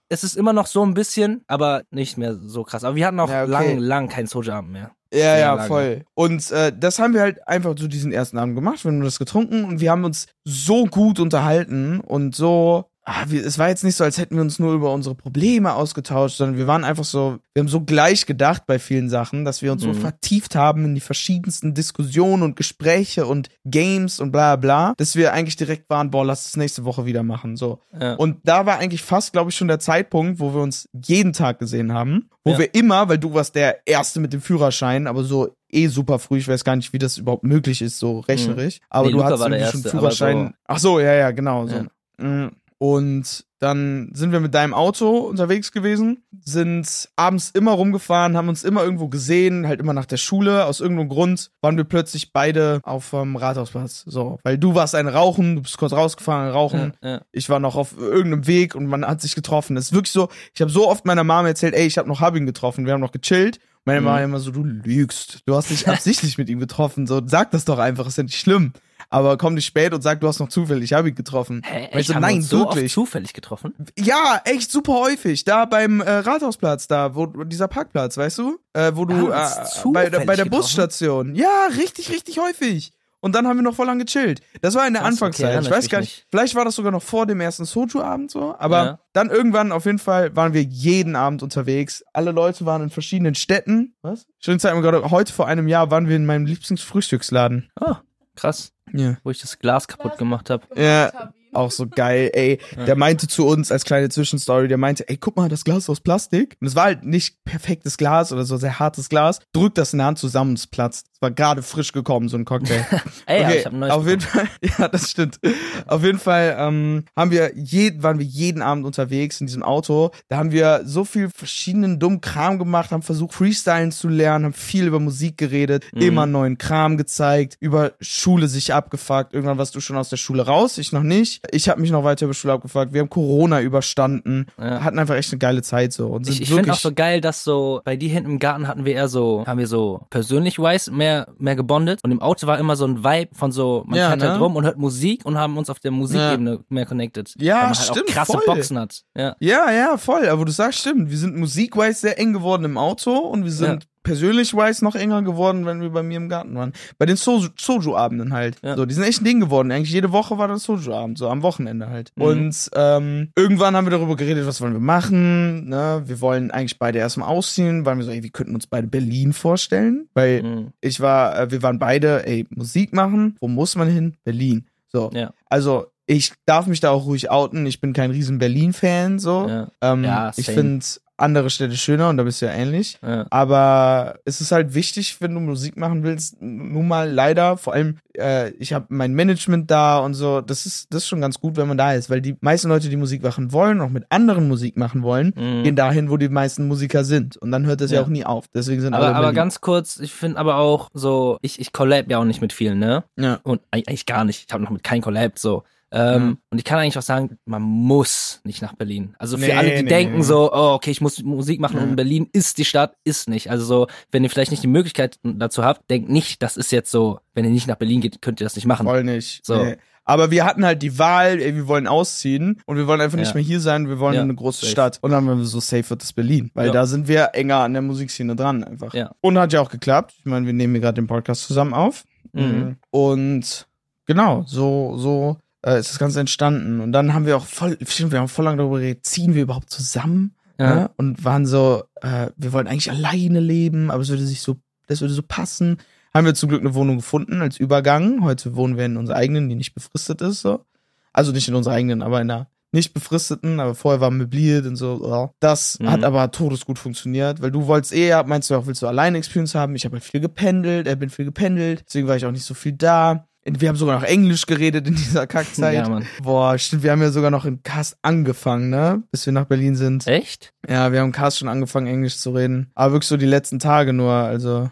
es ist immer noch so ein bisschen, aber nicht mehr so krass. Aber wir hatten auch Ja, okay. lang, lang keinen Soja-Abend mehr. Ja, Sehr ja, lange. voll. Und äh, das haben wir halt einfach zu diesen ersten Abend gemacht. Wir haben das getrunken und wir haben uns so gut unterhalten und so. Ah, wir, es war jetzt nicht so, als hätten wir uns nur über unsere Probleme ausgetauscht, sondern wir waren einfach so, wir haben so gleich gedacht bei vielen Sachen, dass wir uns so Mhm. vertieft haben in die verschiedensten Diskussionen und Gespräche und Games und bla bla, dass wir eigentlich direkt waren, boah, lass es nächste Woche wieder machen. So. Ja. Und da war eigentlich fast, glaube ich, schon der Zeitpunkt, wo wir uns jeden Tag gesehen haben. Wo Ja. wir immer, weil du warst der Erste mit dem Führerschein, aber so eh super früh, ich weiß gar nicht, wie das überhaupt möglich ist, so rechnerisch. Aber Nee, du Luca hattest schon Führerschein. so- Ach so, ja, ja, genau. So. Ja. Und dann sind wir mit deinem Auto unterwegs gewesen, sind abends immer rumgefahren, haben uns immer irgendwo gesehen, halt immer nach der Schule. Aus irgendeinem Grund waren wir plötzlich beide auf dem Rathausplatz. So, weil du warst ein Rauchen, du bist kurz rausgefahren, rauchen. Ja, ja. Ich war noch auf irgendeinem Weg und man hat sich getroffen. Es ist wirklich so, ich habe so oft meiner Mama erzählt, ey, ich habe noch Hubin getroffen, wir haben noch gechillt. Meine Mhm. Mama immer so, du lügst. Du hast dich absichtlich mit ihm getroffen. So, sag das doch einfach, ist ja nicht schlimm. Aber komm nicht spät und sag, du hast noch zufällig Hubin getroffen. Hä, Und ich so, nein, so oft wirklich. zufällig getroffen? Ja, echt super häufig. Da beim äh, Rathausplatz, da, wo dieser Parkplatz, weißt du? Äh, wo du haben äh, bei, der- bei der zufällig Busstation. Ja, richtig, richtig häufig. Und dann haben wir noch voll lang gechillt. Das war in der Krass, okay, Anfangszeit. erinnere ich ich weiß gar nicht. nicht. Vielleicht war das sogar noch vor dem ersten Soju-Abend so. Aber Ja. dann irgendwann auf jeden Fall waren wir jeden Abend unterwegs. Alle Leute waren in verschiedenen Städten. Was? Schön Zeit gerade. Heute vor einem Jahr waren wir in meinem Lieblingsfrühstücksladen. Oh, krass. Ja. Wo ich das Glas kaputt gemacht habe. Ja, auch so geil, ey. Der meinte zu uns als kleine Zwischenstory, der meinte, ey, guck mal, das Glas ist aus Plastik. Und es war halt nicht perfektes Glas oder so sehr hartes Glas. Drückt das in der Hand zusammen und es platzt. War gerade frisch gekommen, so ein Cocktail. Ey, okay, ich habe ein neues auf jeden Fall, ja, das stimmt. Auf jeden Fall ähm, haben wir je, waren wir jeden Abend unterwegs in diesem Auto. Da haben wir so viel verschiedenen dummen Kram gemacht, haben versucht Freestylen zu lernen, haben viel über Musik geredet, Mhm. immer neuen Kram gezeigt, über Schule sich abgefuckt. Irgendwann warst du schon aus der Schule raus, ich noch nicht. Ich habe mich noch weiter über Schule abgefuckt. Wir haben Corona überstanden, Ja. hatten einfach echt eine geile Zeit so und sind Ich, ich finde auch so geil, dass so bei dir hinten im Garten hatten wir eher so, haben wir so persönlich wise mehr, mehr gebondet und im Auto war immer so ein Vibe von so, man Ja, fährt halt ne? rum und hört Musik und haben uns auf der Musikebene mehr connected. Ja, weil man halt stimmt, auch krasse voll. Boxen hat. Ja. Ja, ja, voll. Aber du sagst stimmt. Wir sind musikwise sehr eng geworden im Auto und wir sind persönlich wise noch enger geworden, wenn wir bei mir im Garten waren. Bei den Soju- Soju-Abenden halt. Ja. So, die sind echt ein Ding geworden. Eigentlich jede Woche war das Soju-Abend, so am Wochenende halt. Mhm. Und ähm, irgendwann haben wir darüber geredet, was wollen wir machen. Ne? Wir wollen eigentlich beide erstmal ausziehen, weil wir so, ey, wir könnten uns beide Berlin vorstellen. Weil Mhm. ich war, äh, wir waren beide, ey, Musik machen. Wo muss man hin? Berlin. So. Ja. Also, ich darf mich da auch ruhig outen. Ich bin kein riesen Berlin-Fan, so. Ja. Ähm, Ja, ich finde andere Städte schöner und da bist du ja ähnlich. Ja. Aber es ist halt wichtig, wenn du Musik machen willst, nun mal leider, vor allem, äh, ich habe mein Management da und so, das ist, das ist schon ganz gut, wenn man da ist, weil die meisten Leute, die Musik machen wollen, auch mit anderen Musik machen wollen, Mhm. gehen dahin, wo die meisten Musiker sind. Und dann hört das ja, Ja. auch nie auf. Deswegen sind Aber, aber ganz kurz, ich finde aber auch so, ich, ich collab ja auch nicht mit vielen, ne? ja. Und eig- eigentlich gar nicht. Ich habe noch mit keinem collab so. Ähm, Mhm. Und ich kann eigentlich auch sagen, man muss nicht nach Berlin. Also für Nee, alle, die nee, denken nee. so, oh, okay, ich muss Musik machen und Berlin ist die Stadt, ist nicht. Also so, wenn ihr vielleicht nicht die Möglichkeit dazu habt, denkt nicht, das ist jetzt so, wenn ihr nicht nach Berlin geht, könnt ihr das nicht machen. Voll nicht. So. Aber wir hatten halt die Wahl, ey, wir wollen ausziehen und wir wollen einfach nicht Ja. mehr hier sein, wir wollen Ja, in eine große safe. Stadt. Und dann waren wir so safe wird das Berlin, weil Ja. da sind wir enger an der Musikszene dran einfach. Und hat ja auch geklappt. Ich meine, wir nehmen hier gerade den Podcast zusammen auf. Mhm. Und genau, so, so äh, ist das Ganze entstanden. Und dann haben wir auch voll, stimmt, wir haben voll lange darüber geredet, ziehen wir überhaupt zusammen? Ja. Ne? Und waren so, äh, wir wollten eigentlich alleine leben, aber es würde sich so, das würde so passen. Haben wir zum Glück eine Wohnung gefunden als Übergang. Heute wohnen wir in unserer eigenen, die nicht befristet ist, so. Also nicht in unserer eigenen, aber in einer nicht befristeten, aber vorher war möbliert und so. Das Mhm. hat aber todesgut funktioniert, weil du wolltest eher, meinst du auch, willst du alleine Experience haben? Ich habe halt viel gependelt, er bin viel gependelt, deswegen war ich auch nicht so viel da. Wir haben sogar noch Englisch geredet in dieser Kackzeit. Ja, Mann. Boah, stimmt, wir haben ja sogar noch in Cast angefangen, ne? Bis wir nach Berlin sind. Echt? Ja, wir haben Cast schon angefangen, Englisch zu reden. Aber wirklich so die letzten Tage nur, also.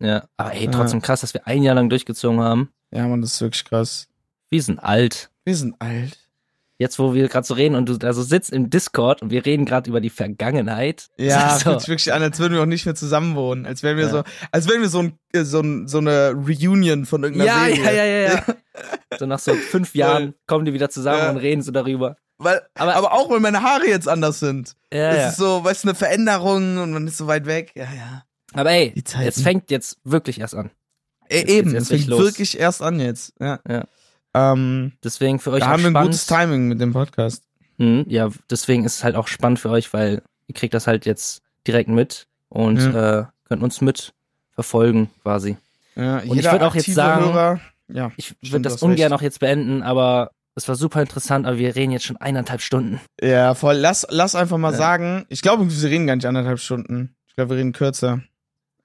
Ja. Aber ey, trotzdem krass, dass wir ein Jahr lang durchgezogen haben. Ja, man, das ist wirklich krass. Wir sind alt. Wir sind alt. Jetzt, wo wir gerade so reden und du da so sitzt im Discord und wir reden gerade über die Vergangenheit. Ja, so. fühlt sich wirklich an, als würden wir auch nicht mehr zusammen wohnen. Als wären wir Ja. so, als wären wir so, ein, äh, so, ein, so eine Reunion von irgendeiner Ja, Serie. ja, ja, ja, ja. So nach so fünf Jahren kommen die wieder zusammen Ja. und reden so darüber. Weil, Aber- aber, auch, weil meine Haare jetzt anders sind. Ja, das ja. ist so, weißt du, eine Veränderung und man ist so weit weg. Ja, ja. Aber ey, jetzt fängt jetzt wirklich erst an. Jetzt eben, geht's es fängt los. wirklich erst an jetzt. Ja. Ja. Ähm, Deswegen für euch da auch haben wir ein gutes Timing mit dem Podcast. Mhm, ja, deswegen ist es halt auch spannend für euch, weil ihr kriegt das halt jetzt direkt mit und äh, könnt uns mit verfolgen quasi. Ja, Und ich würd auch jetzt sagen- Hörer, ja, Ich würde das hast ungern auch jetzt beenden, aber es war super interessant, aber wir reden jetzt schon eineinhalb Stunden. ja, voll. Lass, lass einfach mal Ja. sagen, ich glaube, wir reden gar nicht anderthalb Stunden. Ich glaube, wir reden kürzer.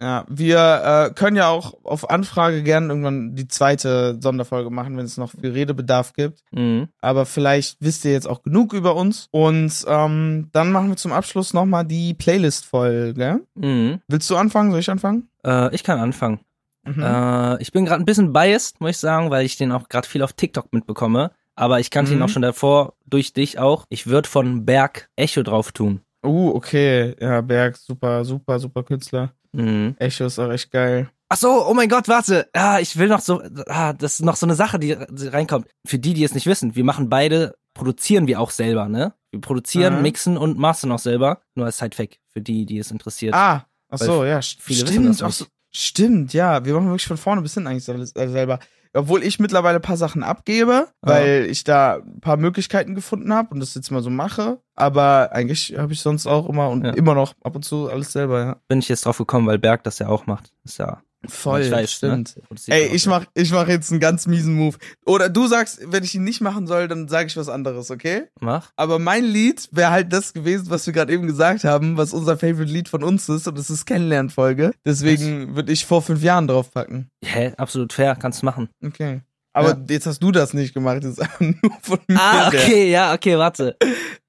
Ja, wir äh, können ja auch auf Anfrage gerne irgendwann die zweite Sonderfolge machen, wenn es noch viel Redebedarf gibt. Mhm. Aber vielleicht wisst ihr jetzt auch genug über uns. Und ähm, dann machen wir zum Abschluss nochmal die Playlist-Folge. Mhm. Willst du anfangen? Soll ich anfangen? Äh, ich kann anfangen. Mhm. Äh, ich bin gerade ein bisschen biased, muss ich sagen, weil ich den auch gerade viel auf TikTok mitbekomme. Aber ich kannte ihn Mhm. auch schon davor, durch dich auch. Ich würde von Berg Echo drauf tun. Uh, okay. Ja, Berg, super, super, super Künstler. Mhm. Echo ist auch echt geil. Ach so, oh mein Gott, warte. Ah, ich will noch so, ah, das ist noch so eine Sache, die reinkommt. Für die, die es nicht wissen, wir machen beide, produzieren wir auch selber, ne? Wir produzieren, Mhm. mixen und mastern auch selber. Nur als Sidefact für die, die es interessiert. Ah, ach so, ja, viele wissen stimmt. das ach nicht. so, stimmt, ja. Wir machen wirklich von vorne bis hinten eigentlich selber. Obwohl ich mittlerweile ein paar Sachen abgebe, weil ich da ein paar Möglichkeiten gefunden habe und das jetzt mal so mache. Aber eigentlich habe ich sonst auch immer und immer noch ab und zu alles selber, ja. Bin ich jetzt drauf gekommen, weil Berg das ja auch macht. Ist ja Voll, ich weiß, stimmt. Ne? Ey, ich mach, ich mach jetzt einen ganz miesen Move. Oder du sagst, wenn ich ihn nicht machen soll, dann sage ich was anderes, okay? Mach. Aber mein Lied wäre halt das gewesen, was wir gerade eben gesagt haben, was unser Favorite Lied von uns ist. Und das ist Kennenlernfolge. Deswegen würde ich vor fünf Jahren draufpacken. Hä, absolut fair, kannst du machen. Okay. Aber Ja. jetzt hast du das nicht gemacht. Das ist einfach nur von mir. Ah, okay, ja, okay, warte.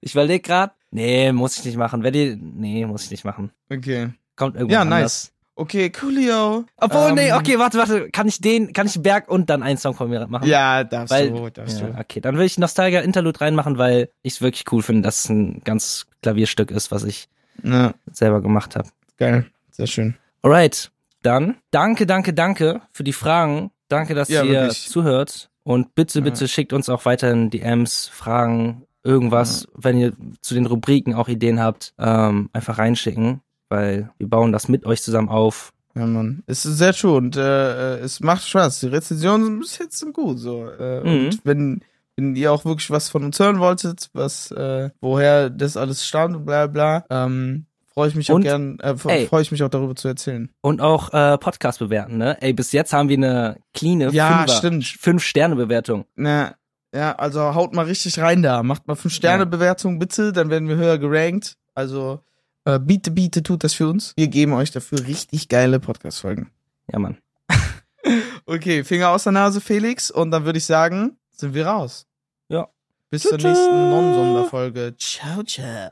Ich überleg grad. Nee, muss ich nicht machen. Wenn die, nee, muss ich nicht machen. Okay. Kommt irgendwann Ja, anders. Okay, coolio. Obwohl, nee, Ähm, okay, warte, warte. Kann ich den, kann ich Berg und dann einen Song von mir machen? Ja, darfst Weil, du, darfst ja, du. okay, dann will ich Nostalgia Interlude reinmachen, weil ich es wirklich cool finde, dass es ein ganz Klavierstück ist, was ich Ja, selber gemacht habe. geil. Sehr schön. Alright, dann danke, danke, danke für die Fragen. Danke, dass Ja, ihr wirklich. zuhört. Und bitte, Ja. bitte schickt uns auch weiterhin DMs, Fragen, irgendwas, wenn ihr zu den Rubriken auch Ideen habt, ähm, einfach reinschicken, weil wir bauen das mit euch zusammen auf. Ja, Mann. Es ist sehr true und äh, es macht Spaß. Die Rezensionen sind bis jetzt sind gut. So. Äh, Mhm. Und wenn, wenn ihr auch wirklich was von uns hören wolltet, was, äh, woher das alles stammt und bla bla, ähm, freue ich mich auch gern, äh, freue ich mich auch darüber zu erzählen. Und auch äh, Podcast bewerten, ne? Ey, bis jetzt haben wir eine cleane Ja. Fünf-Sterne-Bewertung. Na, ja, also haut mal richtig rein da. Macht mal 5-Sterne-Bewertung bitte, dann werden wir höher gerankt. Also äh, biete, biete, tut das für uns. Wir geben euch dafür richtig geile Podcast-Folgen. Ja, Mann. Okay, Finger aus der Nase, Felix. Und dann würde ich sagen, sind wir raus. Ja. Bis Tschüss, zur nächsten. Non-Sonderfolge. Ciao, ciao.